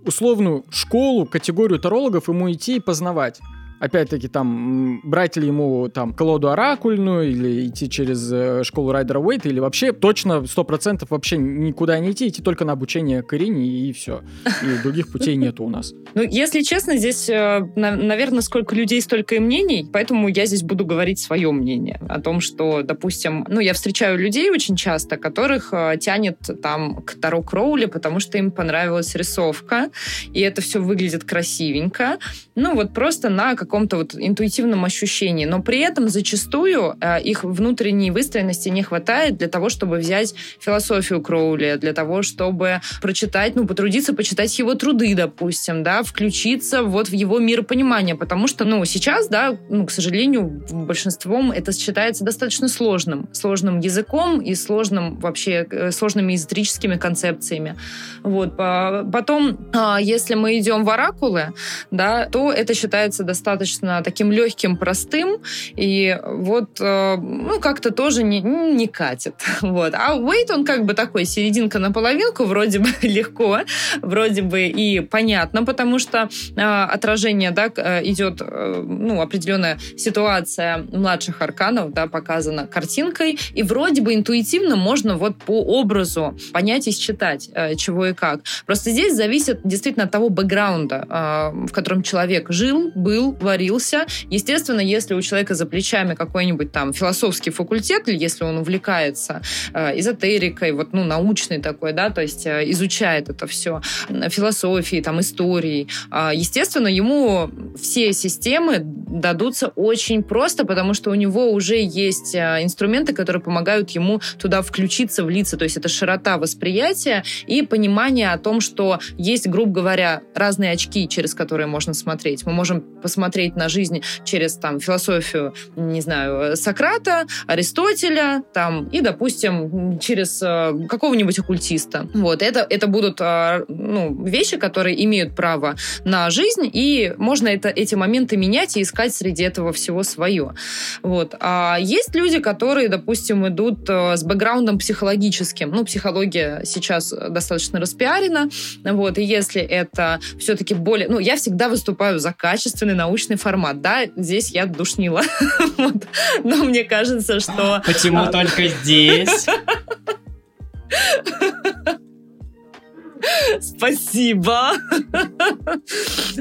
[SPEAKER 2] условную школу, категорию тарологов ему идти и познавать опять-таки, там, брать ли ему там колоду оракульную или идти через э, школу Райдера Уэйта, или вообще точно сто процентов вообще никуда не идти, идти только на обучение Карине и все. И других путей нету у нас.
[SPEAKER 4] Ну, если честно, здесь, э, наверное, сколько людей, столько и мнений, поэтому я здесь буду говорить свое мнение о том, что, допустим, ну, я встречаю людей очень часто, которых э, тянет там к Таро Кроули, потому что им понравилась рисовка, и это все выглядит красивенько. Ну, вот просто на каком-то вот интуитивном ощущении, но при этом зачастую э, их внутренней выстроенности не хватает для того, чтобы взять философию Кроули, для того, чтобы прочитать, ну, потрудиться почитать его труды, допустим, да, включиться вот в его миропонимание, потому что, ну, сейчас, да, ну, к сожалению, большинством это считается достаточно сложным, сложным языком и сложным вообще, э, сложными эзотерическими концепциями. Вот. Потом, а, если мы идем в оракулы, да, то это считается достаточно достаточно таким легким, простым, и вот, э, ну, как-то тоже не, не катит. (laughs) Вот. А Wait, он как бы такой, серединка на половинку, вроде бы (laughs) легко, вроде бы и понятно, потому что э, отражение, да, э, идет, э, ну, определенная ситуация младших арканов, да, показана картинкой, и вроде бы интуитивно можно вот по образу понять и считать, э, чего и как. Просто здесь зависит действительно от того бэкграунда, э, в котором человек жил, был, творился. Естественно, если у человека за плечами какой-нибудь там философский факультет, или если он увлекается э, эзотерикой, вот, ну, научный такой, да, то есть э, изучает это все, философией, там, историей, э, естественно, ему все системы дадутся очень просто, потому что у него уже есть э, инструменты, которые помогают ему туда включиться, влиться, то есть это широта восприятия и понимание о том, что есть, грубо говоря, разные очки, через которые можно смотреть. Мы можем посмотреть смотреть на жизнь через там философию, не знаю, Сократа, Аристотеля, там, и, допустим, через э, какого-нибудь оккультиста. Вот, это, это будут э, ну, вещи, которые имеют право на жизнь, и можно это, эти моменты менять и искать среди этого всего свое. Вот. А есть люди, которые, допустим, идут э, с бэкграундом психологическим. Ну, психология сейчас достаточно распиарена, вот, и если это все-таки более... Ну, я всегда выступаю за качественный научный научный формат. Да, здесь я душнила. (laughs) Но мне кажется, что...
[SPEAKER 3] Почему только здесь? (laughs)
[SPEAKER 4] Спасибо.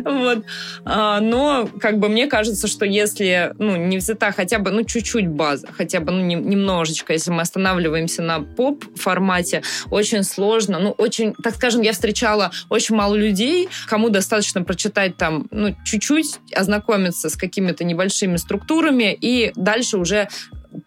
[SPEAKER 4] вот. А, но, как бы, мне кажется, что если, ну, не взята хотя бы, ну, чуть-чуть база, хотя бы, ну, не, немножечко, если мы останавливаемся на поп-формате, очень сложно, ну, очень, так скажем, я встречала очень мало людей, кому достаточно прочитать там, ну, чуть-чуть, ознакомиться с какими-то небольшими структурами и дальше уже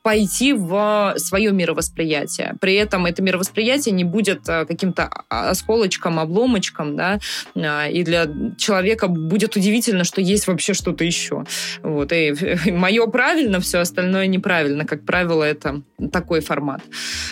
[SPEAKER 4] пойти в свое мировосприятие. При этом это мировосприятие не будет э, каким-то осколочком, обломочком, да, а, и для человека будет удивительно, что есть вообще что-то еще. Вот. И (laughs) мое правильно, все остальное неправильно. Как правило, это такой формат.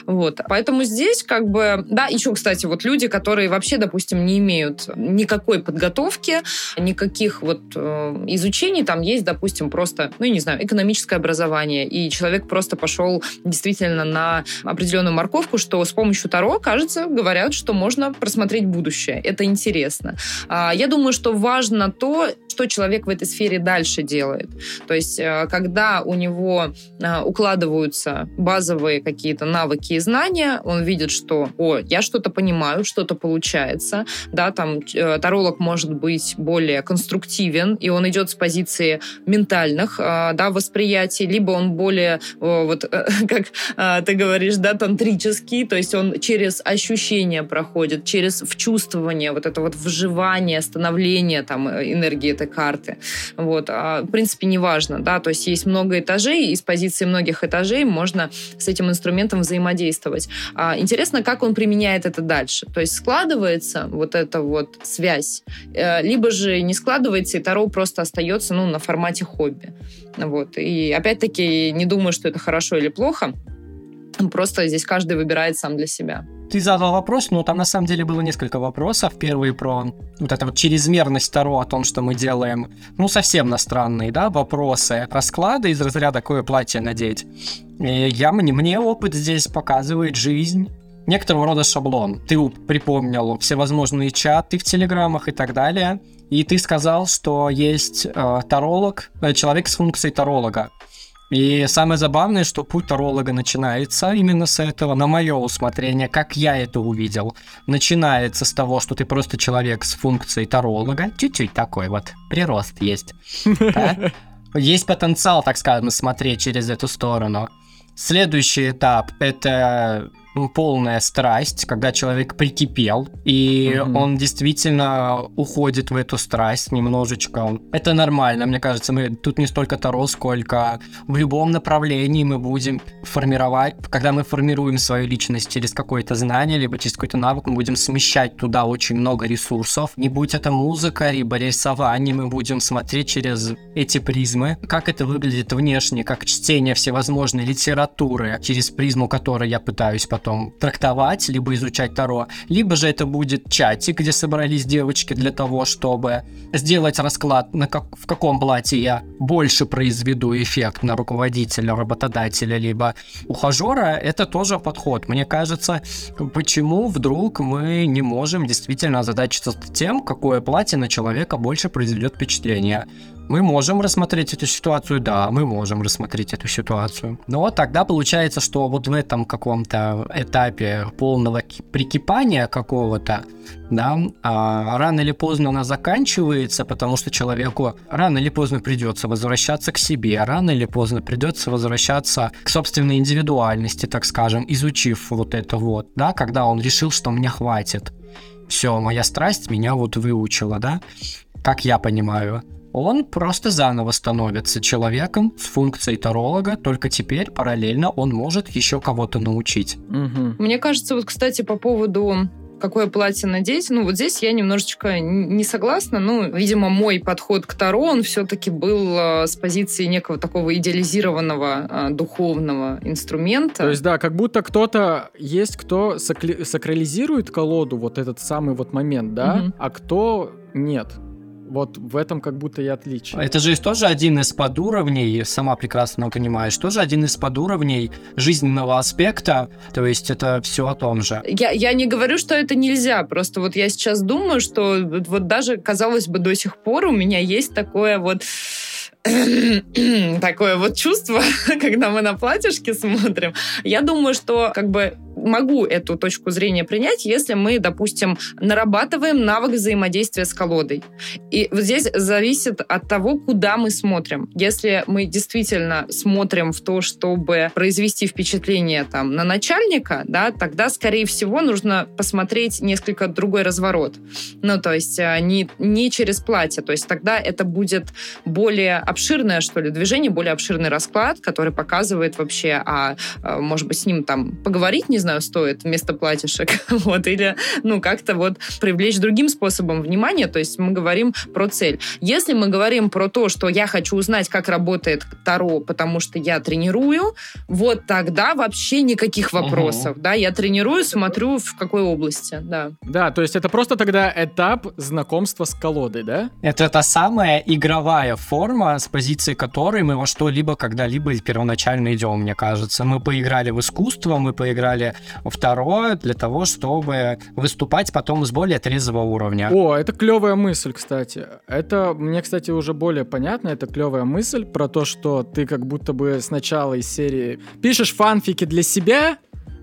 [SPEAKER 4] Вот. Поэтому здесь как бы... Да, еще, кстати, вот люди, которые вообще, допустим, не имеют никакой подготовки, никаких вот э, изучений, там есть, допустим, просто, ну, я не знаю, экономическое образование, и человек человек просто пошел действительно на определенную морковку, что с помощью Таро, кажется, говорят, что можно просмотреть будущее. Это интересно. А, я думаю, что важно то, что человек в этой сфере дальше делает. То есть, э, когда у него э, укладываются базовые какие-то навыки и знания, он видит, что, о, я что-то понимаю, что-то получается, да, там э, таролог может быть более конструктивен, и он идет с позиции ментальных, да, восприятий, либо он более вот, (laughs) как а, ты говоришь, да, тантрический, то есть он через ощущения проходит, через вчувствование, вот это вот вживание, становление там энергии этой карты. Вот. А, в принципе, неважно, да, то есть есть много этажей, и с позиции многих этажей можно с этим инструментом взаимодействовать. А, интересно, как он применяет это дальше. То есть складывается вот эта вот связь, э, либо же не складывается, и Таро просто остается ну, на формате хобби. Вот. И опять-таки не думаю, что это хорошо или плохо. Просто здесь каждый выбирает сам для себя.
[SPEAKER 3] Ты задал вопрос, но там на самом деле было несколько вопросов. Первый про вот это вот чрезмерность Таро, о том, что мы делаем, ну, совсем на странные, да, вопросы. Расклады из разряда «Какое платье надеть?» и я, мне, мне опыт здесь показывает жизнь некоторого рода шаблон. Ты припомнил всевозможные чаты в телеграмах и так далее, и ты сказал, что есть э, таролог, э, человек с функцией таролога. И самое забавное, что путь таролога начинается именно с этого, на мое усмотрение, как я это увидел. Начинается с того, что ты просто человек с функцией таролога, чуть-чуть такой вот прирост есть. (laughs) Есть потенциал, так скажем, смотреть через эту сторону. Следующий этап — это полная страсть, когда человек прикипел, и mm-hmm. он действительно уходит в эту страсть немножечко. Это нормально, мне кажется, мы тут не столько Таро, сколько в любом направлении мы будем формировать, когда мы формируем свою личность через какое-то знание, либо через какой-то навык, мы будем смещать туда очень много ресурсов. Не будь это музыка, либо рисование, мы будем смотреть через эти призмы, как это выглядит внешне, как чтение всевозможной литературы, через призму которой я пытаюсь потом потом трактовать, либо изучать Таро, либо же это будет чатик, где собрались девочки для того, чтобы сделать расклад, на как, в каком платье я больше произведу эффект на руководителя, работодателя, либо ухажера, это тоже подход. Мне кажется, почему вдруг мы не можем действительно озадачиться тем, какое платье на человека больше произведет впечатление. Мы можем рассмотреть эту ситуацию, да, мы можем рассмотреть эту ситуацию. Но тогда получается, что вот в этом каком-то этапе полного прикипания какого-то, да, а, рано или поздно она заканчивается, потому что человеку рано или поздно придется возвращаться к себе, рано или поздно придется возвращаться к собственной индивидуальности, так скажем, изучив вот это вот, да, когда он решил, что мне хватит. Все, моя страсть меня вот выучила, да, как я понимаю он просто заново становится человеком с функцией таролога, только теперь параллельно он может еще кого-то научить.
[SPEAKER 4] Угу. Мне кажется, вот, кстати, по поводу какое платье надеть. Ну, вот здесь я немножечко не согласна. Ну, видимо, мой подход к Таро, он все-таки был э, с позиции некого такого идеализированного э, духовного инструмента.
[SPEAKER 2] То есть, да, как будто кто-то есть, кто сакли- сакрализирует колоду, вот этот самый вот момент, да, угу. а кто нет. Вот в этом как будто и отличие.
[SPEAKER 3] Это же тоже один из подуровней, сама прекрасно понимаешь, тоже один из подуровней жизненного аспекта, то есть это все о том же.
[SPEAKER 4] Я, я не говорю, что это нельзя, просто вот я сейчас думаю, что вот даже, казалось бы, до сих пор у меня есть такое вот (clears throat) такое вот чувство, (laughs) когда мы на платьишке смотрим. Я думаю, что как бы могу эту точку зрения принять, если мы, допустим, нарабатываем навык взаимодействия с колодой. И вот здесь зависит от того, куда мы смотрим. Если мы действительно смотрим в то, чтобы произвести впечатление там на начальника, да, тогда, скорее всего, нужно посмотреть несколько другой разворот. Ну, то есть э, не, не через платье. То есть тогда это будет более обширное, что ли, движение, более обширный расклад, который показывает вообще, а, а может быть, с ним там поговорить, не знаю, стоит вместо платьишек, (laughs) вот, или, ну, как-то вот привлечь другим способом внимания, то есть мы говорим про цель. Если мы говорим про то, что я хочу узнать, как работает Таро, потому что я тренирую, вот тогда вообще никаких вопросов, угу. да, я тренирую, смотрю в какой области, да.
[SPEAKER 2] Да, то есть это просто тогда этап знакомства с колодой, да?
[SPEAKER 3] Это та самая игровая форма, с позиции которой мы во что-либо когда-либо первоначально идем, мне кажется. Мы поиграли в искусство, мы поиграли Второе, для того, чтобы выступать потом с более трезвого уровня.
[SPEAKER 2] О, это клевая мысль, кстати. Это мне, кстати, уже более понятно. Это клевая мысль про то, что ты как будто бы сначала из серии пишешь фанфики для себя,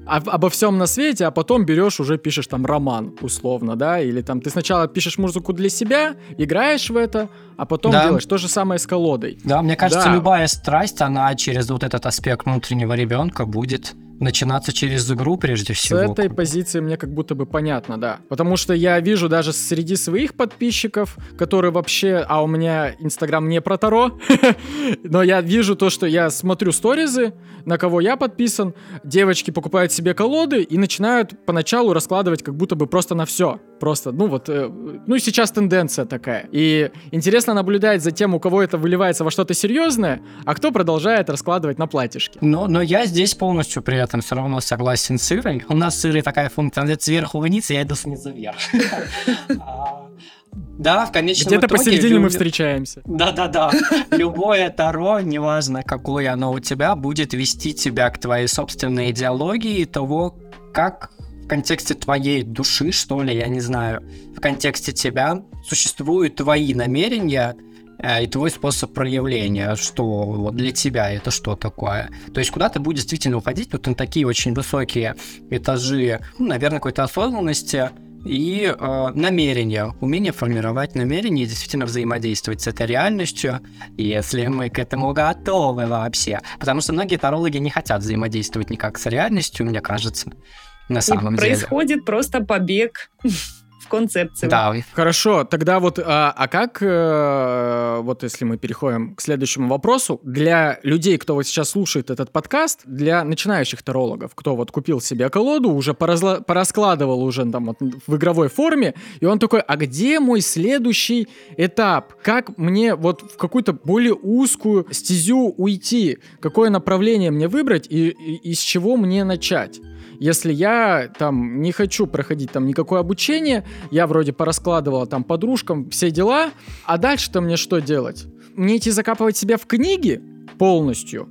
[SPEAKER 2] об- обо всем на свете, а потом берешь уже пишешь там роман, условно, да, или там ты сначала пишешь музыку для себя, играешь в это, а потом
[SPEAKER 3] Да.
[SPEAKER 2] делаешь то же самое с колодой.
[SPEAKER 3] Да, мне кажется,
[SPEAKER 2] Да.
[SPEAKER 3] любая страсть, она через вот этот аспект внутреннего ребенка будет начинаться через игру прежде
[SPEAKER 2] С
[SPEAKER 3] всего.
[SPEAKER 2] этой позиции мне как будто бы понятно, да. Потому что я вижу даже среди своих подписчиков, которые вообще... А у меня Инстаграм не про Таро, (laughs) но я вижу то, что я смотрю сторизы, на кого я подписан, девочки покупают себе колоды и начинают поначалу раскладывать как будто бы просто на все. Просто, ну вот, э, ну сейчас тенденция такая. И интересно наблюдать за тем, у кого это выливается во что-то серьезное, а кто продолжает раскладывать на платьишки.
[SPEAKER 3] Но, но я здесь полностью при этом все равно согласен с Ирой. У нас с Ирой такая функция, она сверху вниз, я иду снизу вверх. (laughs) А, Да, в конечном
[SPEAKER 2] Где-то
[SPEAKER 3] итоге
[SPEAKER 2] посередине мы
[SPEAKER 3] лю-
[SPEAKER 2] встречаемся.
[SPEAKER 3] Да-да-да. (laughs) Любое Таро, неважно какое оно у тебя, будет вести тебя к твоей собственной идеологии и того, как в контексте твоей души, что ли, я не знаю, в контексте тебя существуют твои намерения э, и твой способ проявления, что вот для тебя это что такое. То есть куда ты будешь действительно уходить, вот на такие очень высокие этажи, ну, наверное, какой-то осознанности, и э, намерение, умение формировать намерение и действительно взаимодействовать с этой реальностью, если мы к этому готовы вообще. Потому что многие тарологи не хотят взаимодействовать никак с реальностью, мне кажется, на
[SPEAKER 4] И
[SPEAKER 3] самом деле.
[SPEAKER 4] происходит просто побег в концепцию.
[SPEAKER 3] Да,
[SPEAKER 2] Хорошо, тогда вот, а, а как, э, вот если мы переходим к следующему вопросу, для людей, кто вот сейчас слушает этот подкаст, для начинающих тарологов, кто вот купил себе колоду, уже поразла- пораскладывал уже там вот в игровой форме, и он такой, а где мой следующий этап? Как мне вот в какую-то более узкую стезю уйти? Какое направление мне выбрать и, и- и с чего мне начать? Если я там не хочу проходить там никакое обучение, я вроде пораскладывала там подружкам все дела, а дальше-то мне что делать? Мне идти закапывать себя в книги полностью?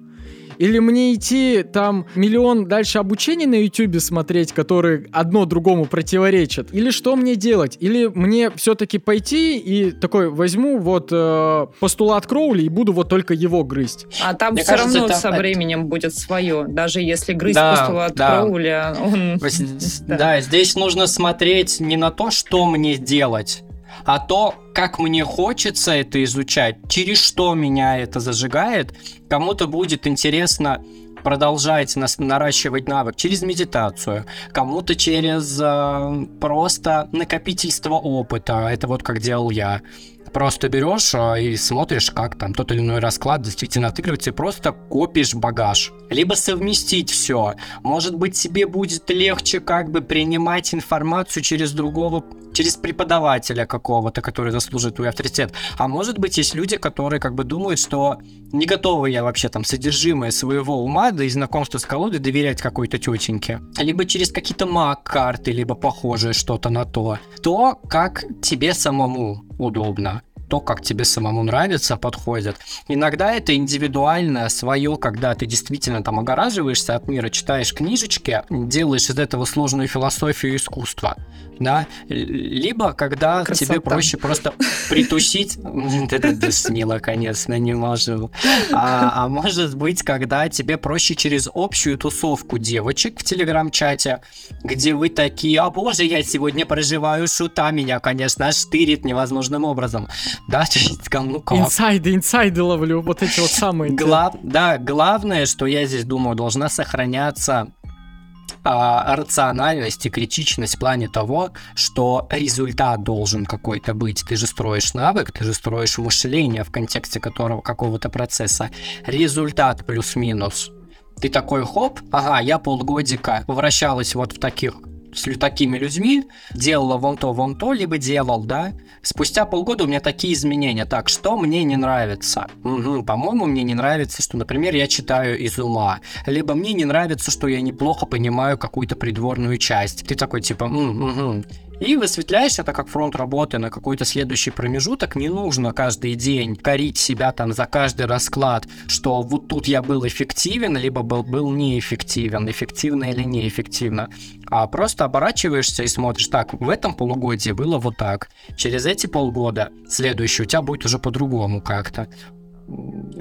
[SPEAKER 2] Или мне идти там миллион дальше обучений на YouTube смотреть, которые одно другому противоречат? Или что мне делать? Или мне все-таки пойти и такой возьму вот э, постулат Кроули и буду вот только его грызть?
[SPEAKER 4] А там
[SPEAKER 3] Мне
[SPEAKER 4] все
[SPEAKER 3] кажется,
[SPEAKER 4] равно
[SPEAKER 3] это-
[SPEAKER 4] со временем будет свое. Даже если грызть
[SPEAKER 3] Да,
[SPEAKER 4] постулат
[SPEAKER 3] да.
[SPEAKER 4] Кроуля, он... (laughs) Да,
[SPEAKER 3] здесь нужно смотреть не на то, что мне делать, а то, как мне хочется это изучать, через что меня это зажигает. Кому-то будет интересно продолжать нас- наращивать навык через медитацию, кому-то через э, просто накопительство опыта. Это вот как делал я. Просто берешь э, и смотришь, как там тот или иной расклад действительно отыгрывается, и просто копишь багаж. Либо совместить все. Может быть, тебе будет легче как бы принимать информацию через другого, через преподавателя какого-то, который заслужит твой авторитет. А может быть, есть люди, которые как бы думают, что не готовы я вообще там содержимое своего ума, да и знакомство с колодой доверять какой-то тетеньке. Либо через какие-то маг-карты, либо похожее что-то на то. То, как тебе самому удобно то, как тебе самому нравится, подходит. Иногда это индивидуальное свое, когда ты действительно там огораживаешься от мира, читаешь книжечки, делаешь из этого сложную философию искусства, да, либо когда
[SPEAKER 4] Красота.
[SPEAKER 3] тебе проще просто притусить, это душнило, конечно, не могу, а, а может быть, когда тебе проще через общую тусовку девочек в телеграм-чате, где вы такие, о боже, я сегодня проживаю шута, меня, конечно, штырит невозможным образом. Да, кому как.
[SPEAKER 2] Инсайды, инсайды ловлю, вот эти вот самые.
[SPEAKER 3] Глав- да, главное, что я здесь думаю, должна сохраняться а, рациональность и критичность в плане того, что результат должен какой-то быть. Ты же строишь навык, ты же строишь мышление в контексте которого какого-то процесса. Результат плюс-минус. Ты такой хоп, ага, я полгодика вращалась вот в таких с такими людьми, делала вон то, вон то, либо делал, да. Спустя полгода у меня такие изменения. Так, что мне не нравится? Мгм, по-моему, мне не нравится, что, например, я читаю из ума. Либо мне не нравится, что я неплохо понимаю какую-то придворную часть. Ты такой, типа, «М, мгм». И высветляешь это как фронт работы на какой-то следующий промежуток. Не нужно каждый день корить себя там за каждый расклад, что вот тут я был эффективен, либо был, был неэффективен, эффективно или неэффективно. А просто оборачиваешься и смотришь, так, в этом полугодии было вот так. Через эти полгода следующий у тебя будет уже по-другому как-то.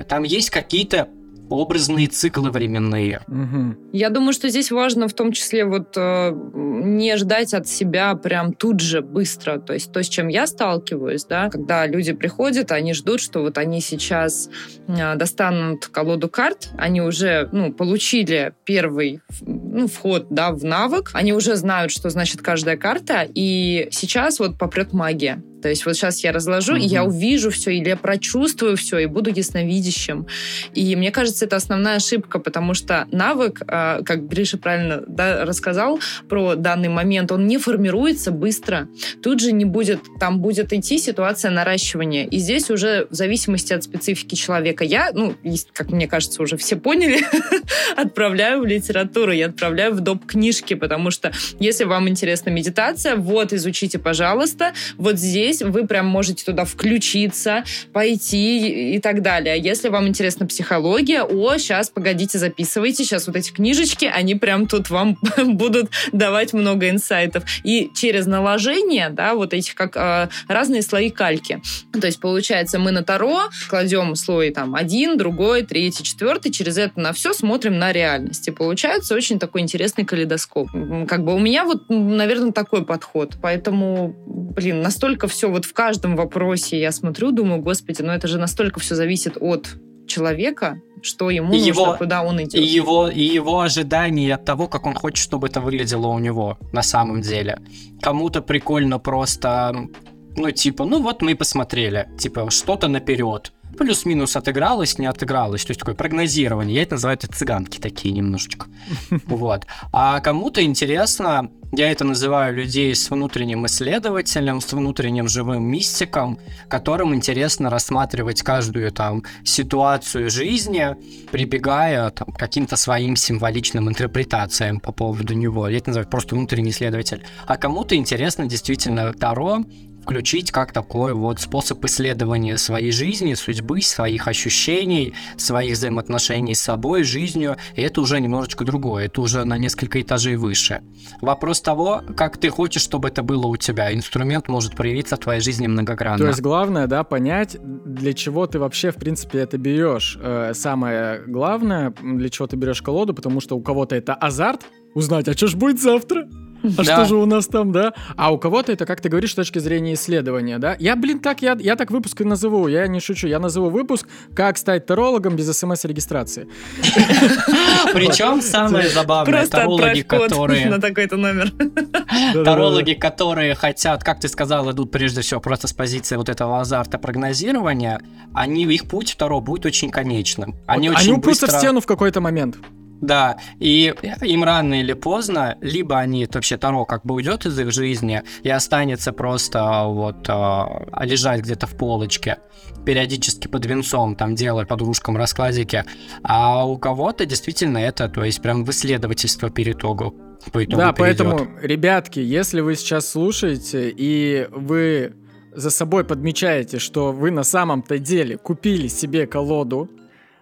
[SPEAKER 3] Там есть какие-то образные циклы временные.
[SPEAKER 2] Мгм.
[SPEAKER 4] Я думаю, что здесь важно в том числе вот э, не ждать от себя прям тут же быстро. То есть то, с чем я сталкиваюсь, да, когда люди приходят, они ждут, что вот они сейчас э, достанут колоду карт, они уже ну, получили первый ну, вход да, в навык, они уже знают, что значит каждая карта, и сейчас вот попрет магия. То есть вот сейчас я разложу, и я увижу все, или я прочувствую все, и буду ясновидящим. И мне кажется, это основная ошибка, потому что навык, э, как Гриша правильно да, рассказал про данный момент, он не формируется быстро. Тут же не будет, там будет идти ситуация наращивания. И здесь уже в зависимости от специфики человека. Я, ну, как мне кажется, уже все поняли, (laughs) отправляю в литературу, я отправляю в доп. книжки, потому что если вам интересна медитация, вот, изучите, пожалуйста, вот здесь вы прям можете туда включиться, пойти и так далее. Если вам интересна психология, о, сейчас, погодите, записывайте, сейчас вот эти книжечки, они прям тут вам (laughs) будут давать много инсайтов. И через наложение, да, вот этих как э, разные слои кальки. То есть, получается, мы на Таро кладем слой там один, другой, третий, четвертый, через это на все смотрим на реальность. И получается очень такой интересный калейдоскоп. Как бы у меня вот, наверное, такой подход. Поэтому, блин, настолько все вот в каждом вопросе я смотрю, думаю, господи, ну это же настолько все зависит от человека, что ему
[SPEAKER 3] И
[SPEAKER 4] нужно,
[SPEAKER 3] его-
[SPEAKER 4] куда он идет.
[SPEAKER 3] И его, и его ожидания от того, как он хочет, чтобы это выглядело у него на самом деле. Кому-то прикольно просто, ну, типа, ну вот мы и посмотрели, типа, что-то наперед. Плюс-минус отыгралось, не отыгралось. То есть такое прогнозирование. Я это называю это цыганки такие немножечко. (laughs) Вот. А кому-то интересно, я это называю людей с внутренним исследователем, с внутренним живым мистиком, которым интересно рассматривать каждую там ситуацию жизни, прибегая там, к каким-то своим символичным интерпретациям по поводу него. Я это называю просто внутренний исследователь. А кому-то интересно действительно Таро включить как такой вот способ исследования своей жизни, судьбы, своих ощущений, своих взаимоотношений с собой, жизнью. И это уже немножечко другое, это уже на несколько этажей выше. Вопрос того, как ты хочешь, чтобы это было у тебя. Инструмент может проявиться в твоей жизни многогранно.
[SPEAKER 2] То есть главное, да, понять, для чего ты вообще, в принципе, это берешь. Э, Самое главное, для чего ты берешь колоду, потому что у кого-то это азарт, узнать, а что ж будет завтра? (laughs) А
[SPEAKER 3] Да.
[SPEAKER 2] что же у нас там, да? А у кого-то это, как ты говоришь, с точки зрения исследования, да? Я, блин, так, я, я так выпуск и назову, я не шучу. Я назову выпуск «Как стать тарологом без смс-регистрации». (laughs)
[SPEAKER 3] Причем самое забавное, тарологи, которые...
[SPEAKER 4] на такой-то номер. (laughs)
[SPEAKER 3] Тарологи, которые хотят, как ты сказал, идут прежде всего просто с позиции вот этого азарта прогнозирования, они, их путь второй будет очень конечным. Они очень
[SPEAKER 2] упрутся в стену в какой-то момент.
[SPEAKER 3] Да, и им рано или поздно, либо они вообще Таро как бы уйдет из их жизни и останется просто вот а, лежать где-то в полочке, периодически под венцом там делать подружкам раскладики, а у кого-то действительно это, то есть прям в исследовательство по итогу. По итогу
[SPEAKER 2] Да,
[SPEAKER 3] перейдет.
[SPEAKER 2] поэтому, ребятки, если вы сейчас слушаете и вы за собой подмечаете, что вы на самом-то деле купили себе колоду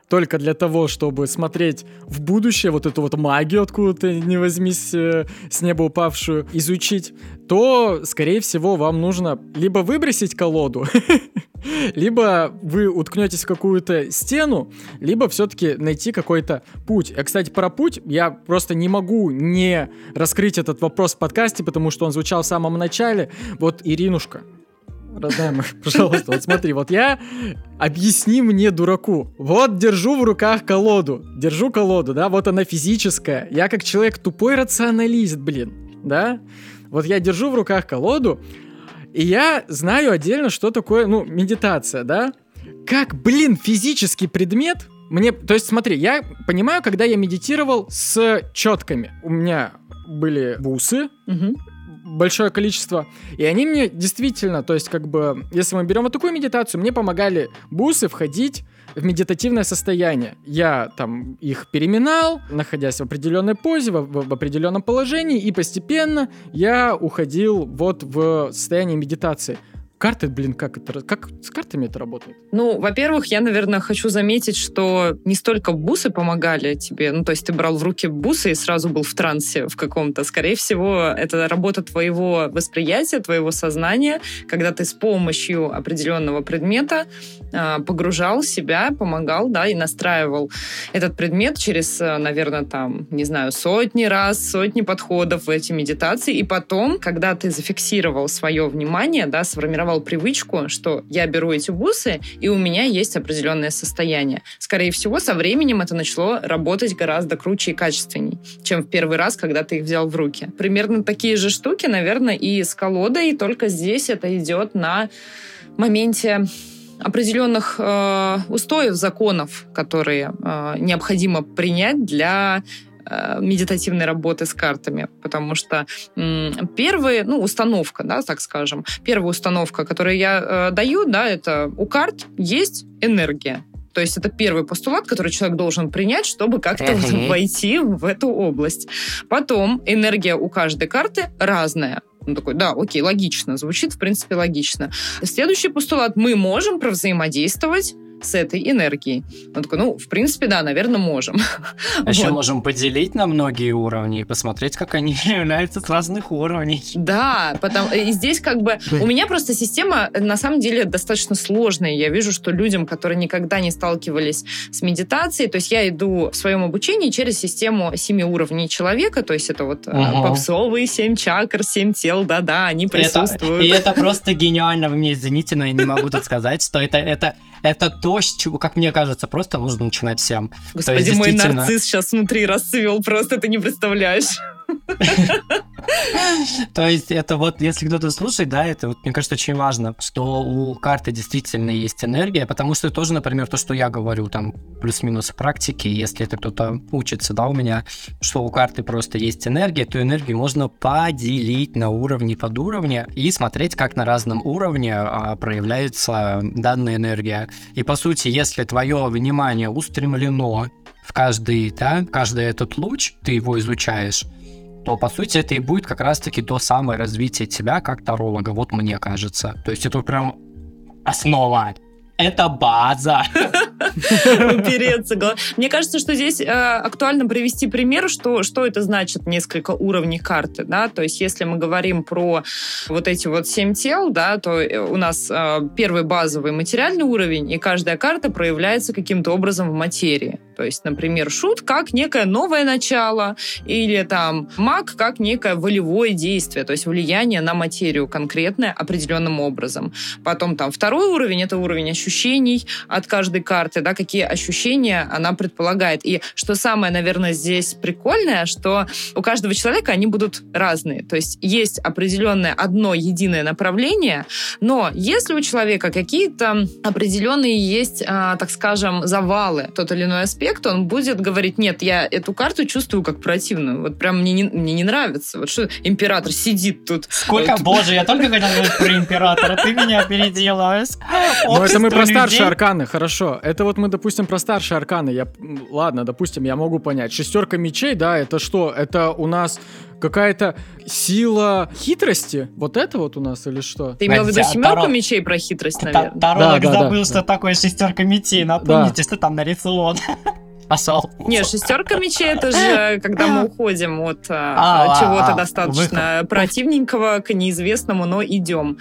[SPEAKER 2] только для того, чтобы смотреть в будущее вот эту вот магию откуда-то не возьмись э, с неба упавшую, изучить, то, скорее всего, вам нужно либо выбросить колоду, (laughs) либо вы уткнетесь в какую-то стену, либо все-таки найти какой-то путь. А, кстати, про путь я просто не могу не раскрыть этот вопрос в подкасте, потому что он звучал в самом начале. Вот, Иринушка, моя, (laughs) пожалуйста, вот смотри, вот я, объясни мне, дураку, вот держу в руках колоду, держу колоду, да, вот она физическая, я как человек тупой рационалист, блин, да, вот я держу в руках колоду, и я знаю отдельно, что такое, ну, медитация, да, как, блин, физический предмет мне, то есть смотри, я понимаю, когда я медитировал с четками, у меня были бусы,
[SPEAKER 4] Мгм.
[SPEAKER 2] Большое количество. И они мне действительно, то есть как бы, если мы берем вот такую медитацию, мне помогали бусы входить в медитативное состояние. Я там их переминал, находясь в определенной позе, в, в- в определенном положении, и постепенно я уходил вот в состояние медитации. Карты, блин, как это, как с картами это работает?
[SPEAKER 4] Ну, во-первых, я, наверное, хочу заметить, что не столько бусы помогали тебе, ну, то есть ты брал в руки бусы и сразу был в трансе в каком-то. Скорее всего, это работа твоего восприятия, твоего сознания, когда ты с помощью определенного предмета э, погружал себя, помогал, да, и настраивал этот предмет через, э, наверное, там, не знаю, сотни раз, сотни подходов в эти медитации, и потом, когда ты зафиксировал свое внимание, да, сформировал сформировал привычку, что я беру эти бусы, и у меня есть определенное состояние. Скорее всего, со временем это начало работать гораздо круче и качественней, чем в первый раз, когда ты их взял в руки. Примерно такие же штуки, наверное, и с колодой, только здесь это идет на моменте определенных э, устоев, законов, которые э, необходимо принять для медитативной работы с картами, потому что первые, ну, установка, да, так скажем, первая установка, которую я э, даю, да, это у карт есть энергия. То есть это первый постулат, который человек должен принять, чтобы как-то uh-huh. (laughs) войти в эту область. Потом энергия у каждой карты разная. Он такой, да, окей, логично, звучит, в принципе, логично. Следующий постулат. Мы можем провзаимодействовать с этой энергией. Он такой, ну, в принципе, да, наверное, можем.
[SPEAKER 3] А вот. еще можем поделить на многие уровни и посмотреть, как они (laughs) являются с разных уровней.
[SPEAKER 4] Да, потому, и здесь как бы... У меня просто система, на самом деле, достаточно сложная. Я вижу, что людям, которые никогда не сталкивались с медитацией, то есть я иду в своем обучении через систему семи уровней человека, то есть это вот угу. попсовые семь чакр, семь тел, да-да, они присутствуют.
[SPEAKER 3] Это, и это просто гениально. Вы мне извините, но я не могу тут сказать, что это, это это то, с чего, как мне кажется, просто нужно начинать всем.
[SPEAKER 4] Господи, есть, мой нарцисс сейчас внутри расцвел, просто ты не представляешь. (laughs)
[SPEAKER 3] То есть это вот, если кто-то слушает, да, это вот, мне кажется, очень важно, что у карты действительно есть энергия, потому что тоже, например, то, что я говорю, там, плюс-минус практики, если это кто-то учится, да, у меня, что у карты просто есть энергия, то энергию можно поделить на уровни под уровне и смотреть, как на разном уровне а, проявляется данная энергия. И, по сути, если твое внимание устремлено в каждый, да, каждый этот луч, ты его изучаешь, то, по сути, это и будет как раз-таки то самое развитие тебя как таролога, вот мне кажется. То есть это прям основа. Это база.
[SPEAKER 4] Упереться. Мне кажется, что здесь э, актуально привести пример, что, что это значит несколько уровней карты. Да? То есть если мы говорим про вот эти вот семь тел, да, то э, у нас э, первый базовый материальный уровень, и каждая карта проявляется каким-то образом в материи. То есть, например, шут как некое новое начало, или там маг как некое волевое действие, то есть влияние на материю конкретное определенным образом. Потом там второй уровень — это уровень ощущений от каждой карты, да, какие ощущения она предполагает. И что самое, наверное, здесь прикольное, что у каждого человека они будут разные. То есть есть определенное одно единое направление, но если у человека какие-то определенные есть, а, так скажем, завалы, тот или иной аспект, аспект, он будет говорить, нет, я эту карту чувствую как противную. Вот прям мне не, мне не нравится. Вот что император сидит тут.
[SPEAKER 3] Сколько, вот. боже, я только хотел говорить про императора, ты меня переделалась.
[SPEAKER 2] Ну это мы про старшие арканы, хорошо. Это вот мы, допустим, про старшие арканы. Я, ладно, допустим, я могу понять. Шестерка мечей, да, это что? Это у нас какая-то сила хитрости? Вот это вот у нас или что?
[SPEAKER 4] Ты имел в виду семерку мечей про хитрость, наверное?
[SPEAKER 3] Таролог забыл, что такое шестерка мечей. Напомните, что там нарисовано (laughs)
[SPEAKER 4] спасал. Не, шестерка мечей это же когда мы уходим от а, а, чего-то а, достаточно противненького к неизвестному, но идем.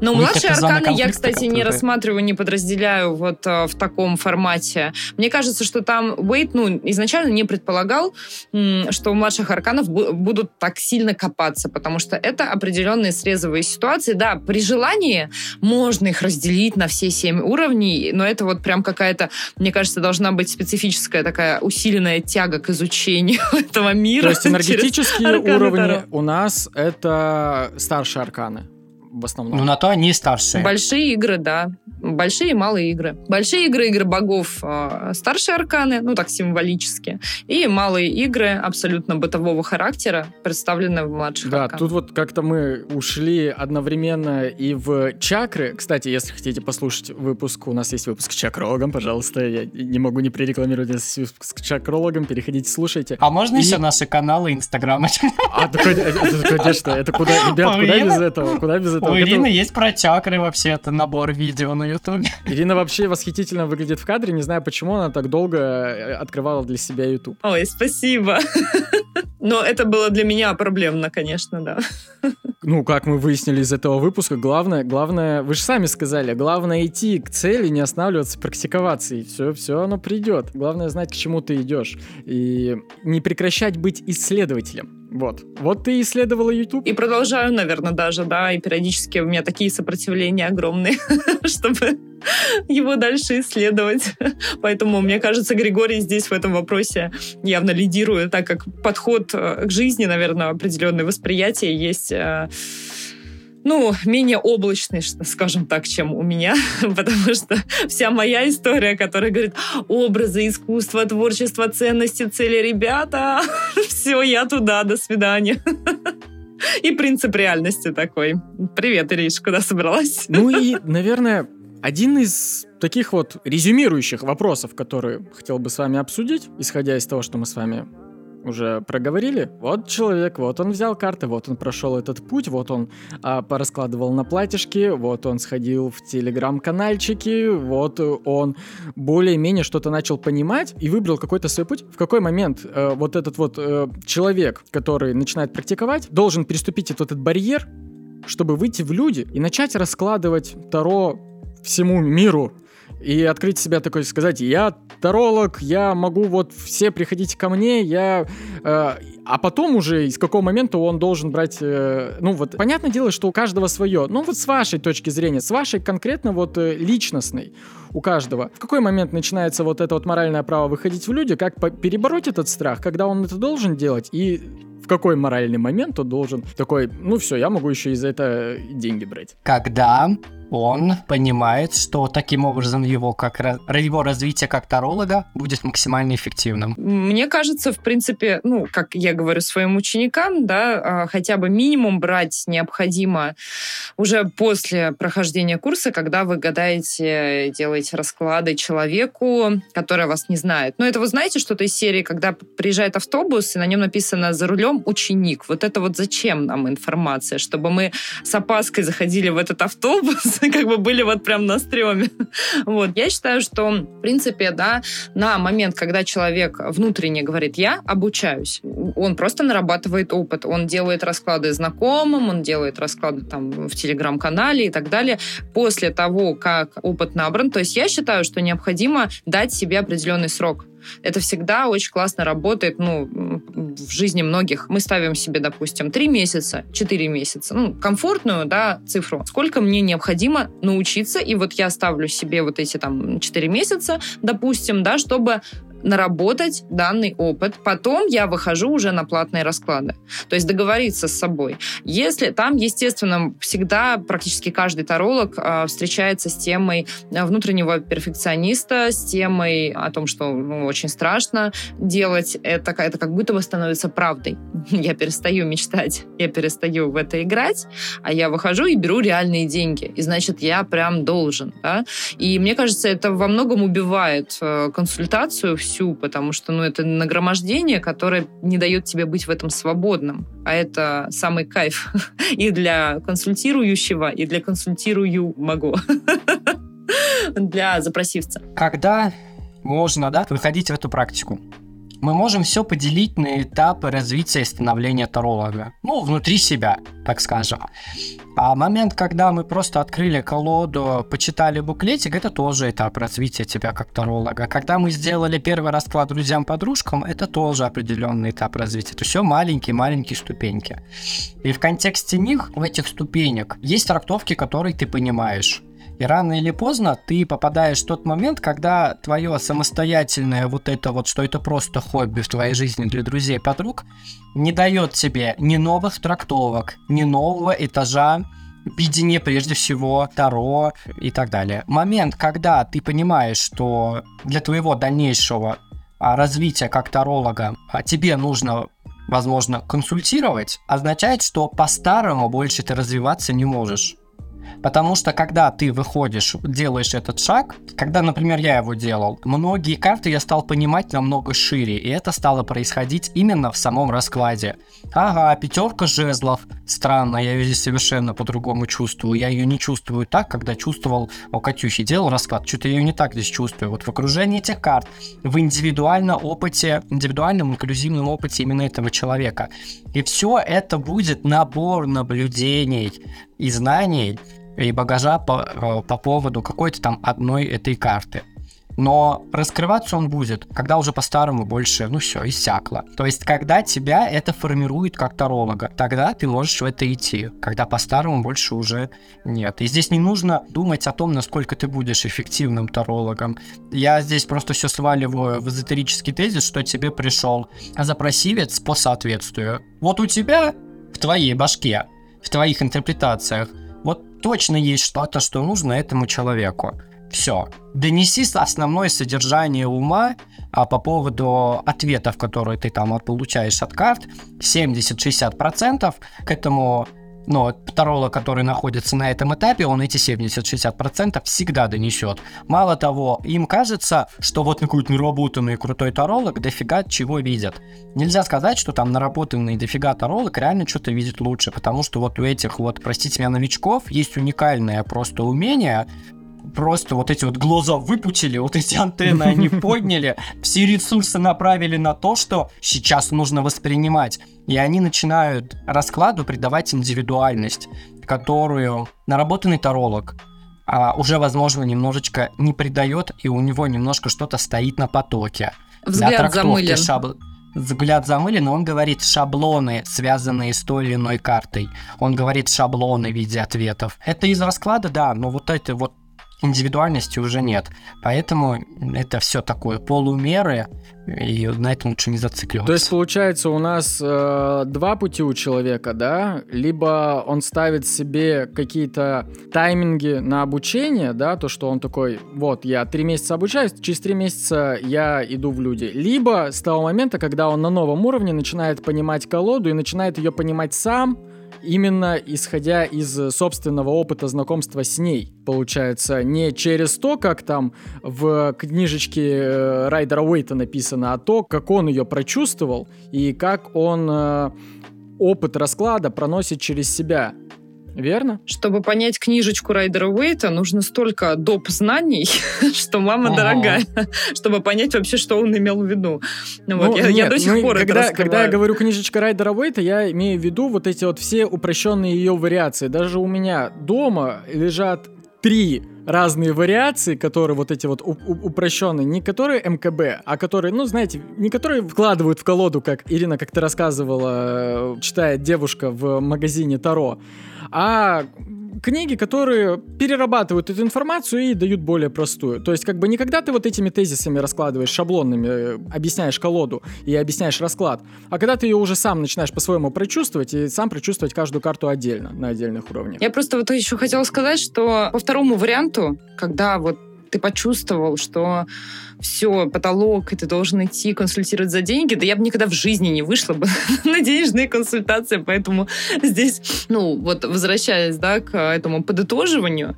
[SPEAKER 4] Но младшие арканы я, кстати, не рассматриваю, не подразделяю вот в таком формате. Мне кажется, что там Уэйт, ну, изначально не предполагал, что у младших арканов будут так сильно копаться, потому что это определенные срезовые ситуации. Да, при желании можно их разделить на все семь уровней, но это вот прям какая-то, мне кажется, должна быть специфическая такая усиленная тяга к изучению (laughs) этого мира.
[SPEAKER 2] То есть (laughs) энергетические уровни у нас это старшие арканы в основном.
[SPEAKER 3] Ну, на то они старшие.
[SPEAKER 4] Большие игры, да. большие и малые игры. Большие игры, игры богов, э, старшие арканы, ну так символически, и малые игры абсолютно бытового характера, представлены в младших
[SPEAKER 2] Да,
[SPEAKER 4] арканах.
[SPEAKER 2] тут вот как-то мы ушли одновременно и в чакры. Кстати, если хотите послушать выпуск, у нас есть выпуск с чакрологом, пожалуйста, я не могу не прорекламировать этот выпуск с чакрологом, переходите, слушайте.
[SPEAKER 3] А можно
[SPEAKER 2] И-
[SPEAKER 3] еще наши каналы Инстаграма?
[SPEAKER 2] А, да, конечно, это куда, ребят, куда без этого, куда без этого?
[SPEAKER 3] У
[SPEAKER 2] Это-
[SPEAKER 3] Ирины есть про чакры вообще, это набор видео на Ютубе. (laughs)
[SPEAKER 2] Ирина вообще восхитительно выглядит в кадре, не знаю, почему она так долго э, открывала для себя YouTube.
[SPEAKER 4] Ой, спасибо. (laughs) Но это было для меня проблемно, конечно, да.
[SPEAKER 2] Ну, как мы выяснили из этого выпуска, главное, главное, вы же сами сказали, главное идти к цели, не останавливаться, практиковаться, и все, все оно придет. Главное знать, к чему ты идешь, и не прекращать быть исследователем. Вот. Вот ты исследовала YouTube.
[SPEAKER 4] И продолжаю, наверное, даже, да, и периодически у меня такие сопротивления огромные, (laughs) чтобы его дальше исследовать. Поэтому, мне кажется, Григорий здесь в этом вопросе явно лидирует, так как подход э, к жизни, наверное, определенное восприятие есть э, ну, менее облачный, скажем так, чем у меня, (laughs) потому что вся моя история, которая говорит образы, искусство, творчество, ценности, цели, ребята, (laughs) все, я туда, до свидания. (laughs) И принцип реальности такой. Привет, Ириш, куда собралась?
[SPEAKER 2] Ну и, наверное, один из таких вот резюмирующих вопросов, которые хотел бы с вами обсудить, исходя из того, что мы с вами уже проговорили. Вот человек, вот он взял карты, вот он прошел этот путь, вот он а, пораскладывал на платьишки, вот он сходил в телеграм-канальчики, вот он более-менее что-то начал понимать и выбрал какой-то свой путь. В какой момент э, вот этот вот э, человек, который начинает практиковать, должен переступить этот, этот барьер, чтобы выйти в люди и начать раскладывать Таро всему миру и открыть себя такой, сказать, я таролог, я могу вот все приходите ко мне, я... э, а потом уже из какого момента он должен брать... э, ну вот, понятное дело, что у каждого свое. Ну вот с вашей точки зрения, с вашей конкретно вот э, личностной у каждого. В какой момент начинается вот это вот моральное право выходить в люди, как перебороть этот страх, когда он это должен делать, и в какой моральный момент он должен такой, ну все, я могу еще и за это деньги брать.
[SPEAKER 3] Когда он понимает, что таким образом его, как, его развитие как таролога будет максимально эффективным.
[SPEAKER 4] Мне кажется, в принципе, ну, как я говорю своим ученикам, да, а, хотя бы минимум брать необходимо уже после прохождения курса, когда вы гадаете, делаете расклады человеку, который вас не знает. Но это вы знаете что-то из серии, когда приезжает автобус, и на нем написано «За рулем ученик». Вот это вот зачем нам информация? Чтобы мы с опаской заходили в этот автобус, как бы были вот прям на стреме. (laughs) Вот. Я считаю, что, в принципе, да, на момент, когда человек внутренне говорит «я обучаюсь», он просто нарабатывает опыт, он делает расклады знакомым, он делает расклады там в телеграм-канале и так далее. После того, как опыт набран, то есть я считаю, что необходимо дать себе определенный срок. Это всегда очень классно работает, ну, в жизни многих. Мы ставим себе, допустим, 3 месяца, 4 месяца, ну, комфортную, да, цифру. Сколько мне необходимо научиться, и вот я ставлю себе вот эти там 4 месяца, допустим, да, чтобы наработать данный опыт. Потом я выхожу уже на платные расклады. То есть договориться с собой. Если там, естественно, всегда практически каждый таролог э, встречается с темой э, внутреннего перфекциониста, с темой о том, что ну, очень страшно делать это, это как будто бы становится правдой. (laughs) Я перестаю мечтать, я перестаю в это играть, а я выхожу и беру реальные деньги. И значит, я прям должен. Да? И мне кажется, это во многом убивает э, консультацию всю, потому что ну, это нагромождение, которое не дает тебе быть в этом свободным. А это самый кайф (laughs) и для консультирующего, и для консультируемого, (laughs) для запросивца.
[SPEAKER 3] Когда можно, да, выходить в эту практику? Мы можем все поделить на этапы развития и становления таролога. Ну, внутри себя, так скажем. А момент, когда мы просто открыли колоду, почитали буклетик, это тоже этап развития тебя как таролога. Когда мы сделали первый расклад друзьям-подружкам, это тоже определенный этап развития. Это все маленькие-маленькие ступеньки. И в контексте них, в этих ступенек, есть трактовки, которые ты понимаешь. И рано или поздно ты попадаешь в тот момент, когда твое самостоятельное вот это вот, что это просто хобби в твоей жизни для друзей подруг, не дает тебе ни новых трактовок, ни нового этажа видение прежде всего Таро и так далее. Момент, когда ты понимаешь, что для твоего дальнейшего а, развития как таролога а, тебе нужно возможно, консультировать, означает, что по-старому больше ты развиваться не можешь. Потому что когда ты выходишь, делаешь этот шаг, когда, например, я его делал, многие карты я стал понимать намного шире, и это стало происходить именно в самом раскладе. Ага, пятерка жезлов. Странно, я ее здесь совершенно по-другому чувствую. Я ее не чувствую так, когда чувствовал у Катюхи. Делал расклад, что-то я ее не так здесь чувствую. Вот в окружении этих карт, в индивидуальном опыте, индивидуальном инклюзивном опыте именно этого человека. И все это будет набор наблюдений и знаний, и багажа по, э, по поводу какой-то там одной этой карты. Но раскрываться он будет, когда уже по-старому больше, ну все, иссякло. То есть, когда тебя это формирует как таролога, тогда ты можешь в это идти. Когда по-старому больше уже нет. И здесь не нужно думать о том, насколько ты будешь эффективным тарологом. Я здесь просто все сваливаю в эзотерический тезис, что тебе пришел запросивец по соответствию. Вот у тебя в твоей башке, в твоих интерпретациях вот точно есть что-то, что нужно этому человеку. Все. Донеси основное содержание ума а по поводу ответов, которые ты там получаешь от карт, 70-60% к этому но таролог, который находится на этом этапе, он эти 70-60% всегда донесет. Мало того, им кажется, что вот какой-то наработанный крутой таролог дофига чего видит. Нельзя сказать, что там наработанный дофига таролог реально что-то видит лучше, потому что вот у этих вот, простите меня, новичков есть уникальное просто умение просто вот эти вот глаза выпучили, вот эти антенны они (laughs) подняли, все ресурсы направили на то, что сейчас нужно воспринимать. И они начинают раскладу придавать индивидуальность, которую наработанный таролог а, уже, возможно, немножечко не придает, и у него немножко что-то стоит на потоке.
[SPEAKER 4] Взгляд замылен. Шабл...
[SPEAKER 3] Взгляд замылен, он говорит шаблоны, связанные с той или иной картой. Он говорит шаблоны в виде ответов. Это из расклада, да, но вот это вот индивидуальности уже нет. Поэтому это все такое полумеры, и на этом лучше не зацикливаться.
[SPEAKER 2] То есть, получается, у нас э, два пути у человека, да? Либо он ставит себе какие-то тайминги на обучение, да, то, что он такой, вот, я три месяца обучаюсь, через три месяца я иду в люди. Либо с того момента, когда он на новом уровне начинает понимать колоду и начинает ее понимать сам, именно исходя из собственного опыта знакомства с ней. Получается, не через то, как там в книжечке э, Райдера Уэйта написано, а то, как он ее прочувствовал и как он э, опыт расклада проносит через себя. Верно?
[SPEAKER 4] Чтобы понять книжечку Райдера Уэйта, нужно столько доп. знаний, (laughs) что мама ага. дорогая, (laughs) чтобы понять вообще, что он имел в виду.
[SPEAKER 2] Ну, вот, я, нет, я до сих ну, пор когда, это Когда я говорю книжечка Райдера Уэйта, я имею в виду вот эти вот все упрощенные ее вариации. Даже у меня дома лежат три разные вариации, которые вот эти вот упрощенные, не которые МКБ, а которые, ну, знаете, не которые вкладывают в колоду, как Ирина, как ты рассказывала, э, читает девушка в магазине Таро, а книги, которые перерабатывают эту информацию и дают более простую. То есть, как бы никогда ты вот этими тезисами раскладываешь, шаблонными, э, объясняешь колоду и объясняешь расклад, а когда ты ее уже сам начинаешь по-своему прочувствовать и сам прочувствовать каждую карту отдельно, на отдельных уровнях.
[SPEAKER 4] Я просто вот еще хотела сказать, что по второму варианту, когда вот ты почувствовал, что все, потолок, и ты должен идти консультировать за деньги, да я бы никогда в жизни не вышла бы (laughs) на денежные консультации, поэтому здесь, ну, вот возвращаясь, да, к этому подытоживанию,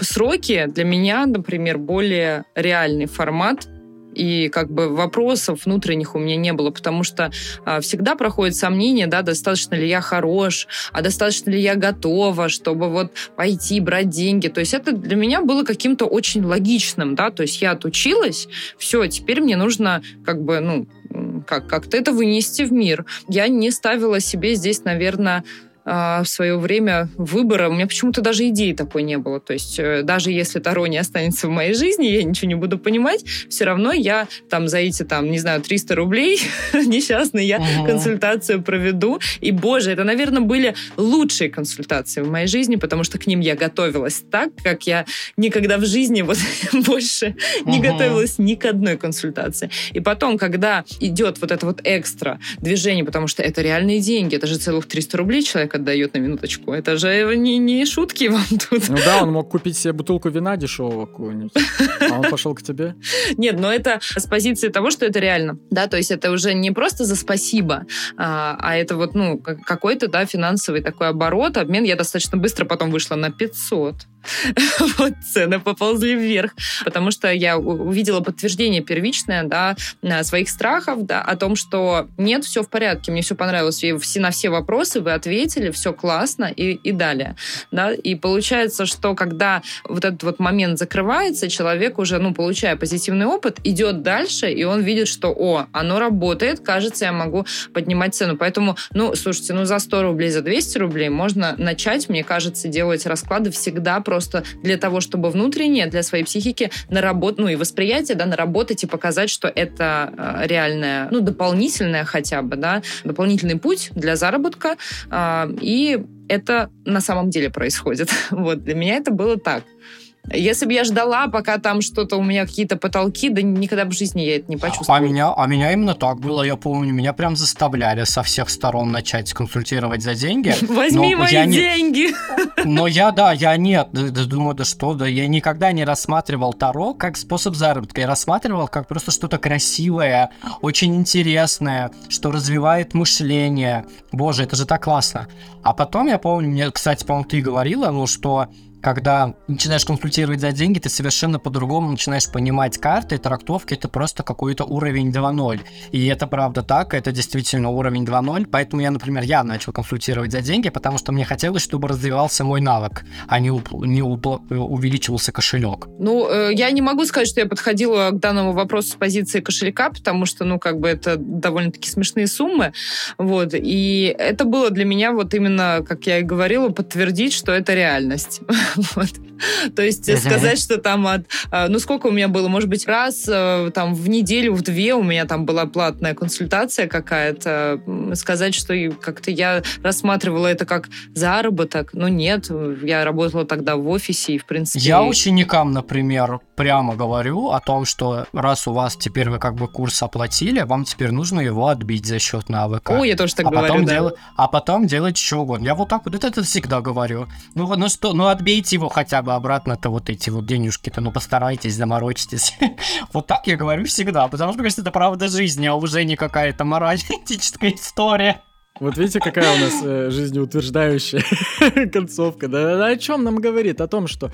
[SPEAKER 4] сроки для меня, например, более реальный формат, и как бы вопросов внутренних у меня не было, потому что а, всегда проходит сомнение, да, достаточно ли я хорош, а достаточно ли я готова, чтобы вот пойти брать деньги. То есть это для меня было каким-то очень логичным, да, то есть я отучилась, все, теперь мне нужно как бы, ну, как, как-то это вынести в мир. Я не ставила себе здесь, наверное, в свое время выбора, у меня почему-то даже идеи такой не было. То есть э, даже если Таро не останется в моей жизни, я ничего не буду понимать, все равно я там за эти, там, не знаю, 300 рублей (laughs) несчастные я uh-huh. консультацию проведу. И, боже, это, наверное, были лучшие консультации в моей жизни, потому что к ним я готовилась так, как я никогда в жизни вот (laughs) больше uh-huh. не готовилась ни к одной консультации. И потом, когда идет вот это вот экстра движение, потому что это реальные деньги, это же целых 300 рублей человек денег отдает на минуточку. Это же не, не шутки вам тут.
[SPEAKER 2] Ну да, он мог купить себе бутылку вина дешевого какую-нибудь, а он пошел к тебе.
[SPEAKER 4] Нет, но это с позиции того, что это реально. Да, то есть это уже не просто за спасибо, а, а это вот, ну, какой-то, да, финансовый такой оборот, обмен. Я достаточно быстро потом вышла на 500. (laughs) вот цены поползли вверх, потому что я увидела подтверждение первичное, да, своих страхов, да, о том, что нет, все в порядке, мне все понравилось, и все, на все вопросы вы ответили, все классно и, и далее, да, и получается, что когда вот этот вот момент закрывается, человек уже, ну, получая позитивный опыт, идет дальше, и он видит, что, о, оно работает, кажется, я могу поднимать цену, поэтому, ну, слушайте, ну, за 100 рублей, за 200 рублей можно начать, мне кажется, делать расклады всегда просто для того, чтобы внутренне, для своей психики наработать, ну и восприятие, да, наработать и показать, что это э, реальное, ну, дополнительное хотя бы, да, дополнительный путь для заработка, э, и это на самом деле происходит. (laughs) Вот, для меня это было так. Если бы я ждала, пока там что-то у меня какие-то потолки, да никогда в жизни я это не почувствовала.
[SPEAKER 3] А меня, а меня именно так было, я помню, меня прям заставляли со всех сторон начать консультировать за деньги. (laughs)
[SPEAKER 4] Возьми мои я деньги!
[SPEAKER 3] Не... Но я, да, я нет, думаю, да что, да, я никогда не рассматривал Таро как способ заработка, я рассматривал как просто что-то красивое, очень интересное, что развивает мышление. Боже, это же так классно. А потом я помню, мне, кстати, по-моему, ты говорила, ну, что когда начинаешь консультировать за деньги, ты совершенно по-другому начинаешь понимать карты, трактовки, это просто какой-то уровень 2.0. И это правда так, это действительно уровень 2.0, поэтому я, например, я начал консультировать за деньги, потому что мне хотелось, чтобы развивался мой навык, а не, не увеличивался кошелек.
[SPEAKER 4] Ну, э, я не могу сказать, что я подходила к данному вопросу с позиции кошелька, потому что, ну, как бы это довольно-таки смешные суммы, вот, и это было для меня вот именно, как я и говорила, подтвердить, что это реальность. (laughs) (laughs) Вот. (laughs) То есть сказать, что там от... А, ну, сколько у меня было? Может быть, раз э, там в неделю, в две у меня там была платная консультация какая-то. Сказать, что как-то я рассматривала это как заработок. Ну, нет. Я работала тогда в офисе и, в принципе...
[SPEAKER 3] Я ученикам, например, прямо говорю о том, что раз у вас теперь вы как бы курс оплатили, вам теперь нужно его отбить за счет навыка.
[SPEAKER 4] О, я тоже так
[SPEAKER 3] а
[SPEAKER 4] говорю,
[SPEAKER 3] потом
[SPEAKER 4] да.
[SPEAKER 3] Дел... А потом делать что угодно. Я вот так вот это, это всегда говорю. Ну, ну что, ну отбейте его хотя бы обратно-то вот эти вот денежки-то, ну постарайтесь, заморочитесь. (laughs) вот так я говорю всегда, потому что, кажется, это правда жизни, а уже не какая-то морально-этическая (laughs) история.
[SPEAKER 2] Вот видите, какая у нас э, жизнеутверждающая (laughs) концовка. Да, о чем нам говорит? О том, что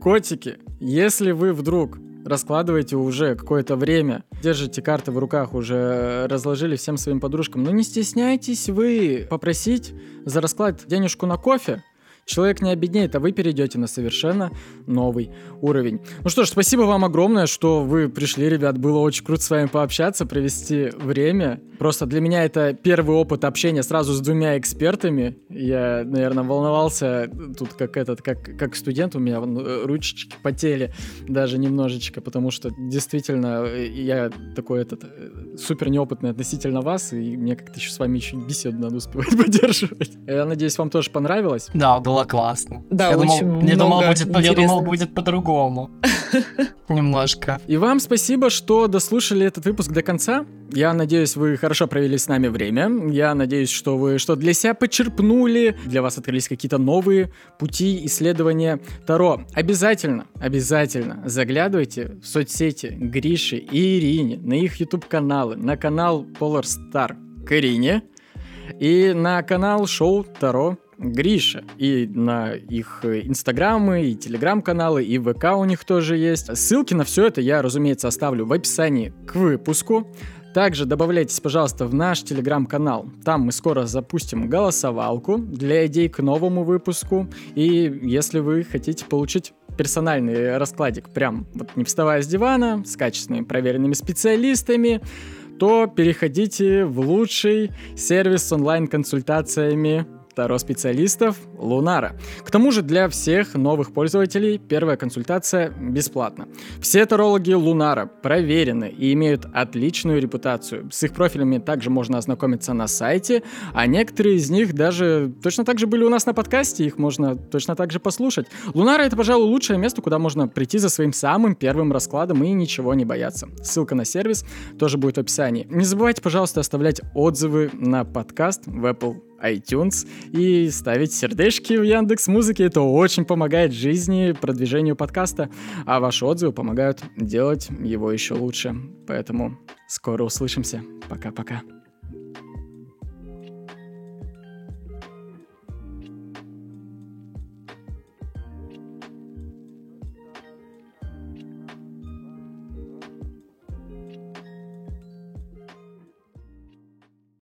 [SPEAKER 2] котики, если вы вдруг раскладываете уже какое-то время, держите карты в руках, уже разложили всем своим подружкам, но не стесняйтесь вы попросить за расклад денежку на кофе, Человек не обеднеет, а вы перейдете на совершенно новый уровень. Ну что ж, спасибо вам огромное, что вы пришли, ребят. Было очень круто с вами пообщаться, провести время. Просто для меня это первый опыт общения сразу с двумя экспертами. Я, наверное, волновался тут как этот, как, как студент, у меня э, ручечки потели даже немножечко, потому что действительно э, я такой этот э, супер неопытный относительно вас, и мне как-то еще с вами еще беседу надо успевать (laughs) поддерживать. Я надеюсь, вам тоже понравилось.
[SPEAKER 3] Да, было было классно.
[SPEAKER 4] Да, я
[SPEAKER 3] очень
[SPEAKER 4] думал,
[SPEAKER 3] я думал, будет, я думал, будет по-другому. (laughs) Немножко.
[SPEAKER 2] И вам спасибо, что дослушали этот выпуск до конца. Я надеюсь, вы хорошо провели с нами время. Я надеюсь, что вы что для себя почерпнули, для вас открылись какие-то новые пути исследования Таро. Обязательно, обязательно заглядывайте в соцсети Гриши и Ирине, на их YouTube-каналы, на канал Polar Star к Ирине и на канал шоу Таро Гриша. И на их инстаграмы, и телеграм-каналы, и ВК у них тоже есть. Ссылки на все это я, разумеется, оставлю в описании к выпуску. Также добавляйтесь, пожалуйста, в наш телеграм-канал. Там мы скоро запустим голосовалку для идей к новому выпуску. И если вы хотите получить персональный раскладик, прям вот не вставая с дивана, с качественными проверенными специалистами, то переходите в лучший сервис с онлайн-консультациями Таро-специалистов Лунара. К тому же для всех новых пользователей первая консультация бесплатна. Все тарологи Лунара проверены и имеют отличную репутацию. С их профилями также можно ознакомиться на сайте, а некоторые из них даже точно так же были у нас на подкасте, их можно точно так же послушать. Лунара это, пожалуй, лучшее место, куда можно прийти за своим самым первым раскладом и ничего не бояться. Ссылка на сервис тоже будет в описании. Не забывайте, пожалуйста, оставлять отзывы на подкаст в Apple iTunes и ставить сердечки в Яндекс Музыке. Это очень помогает жизни, продвижению подкаста, а ваши отзывы помогают делать его еще лучше. Поэтому скоро услышимся. Пока-пока.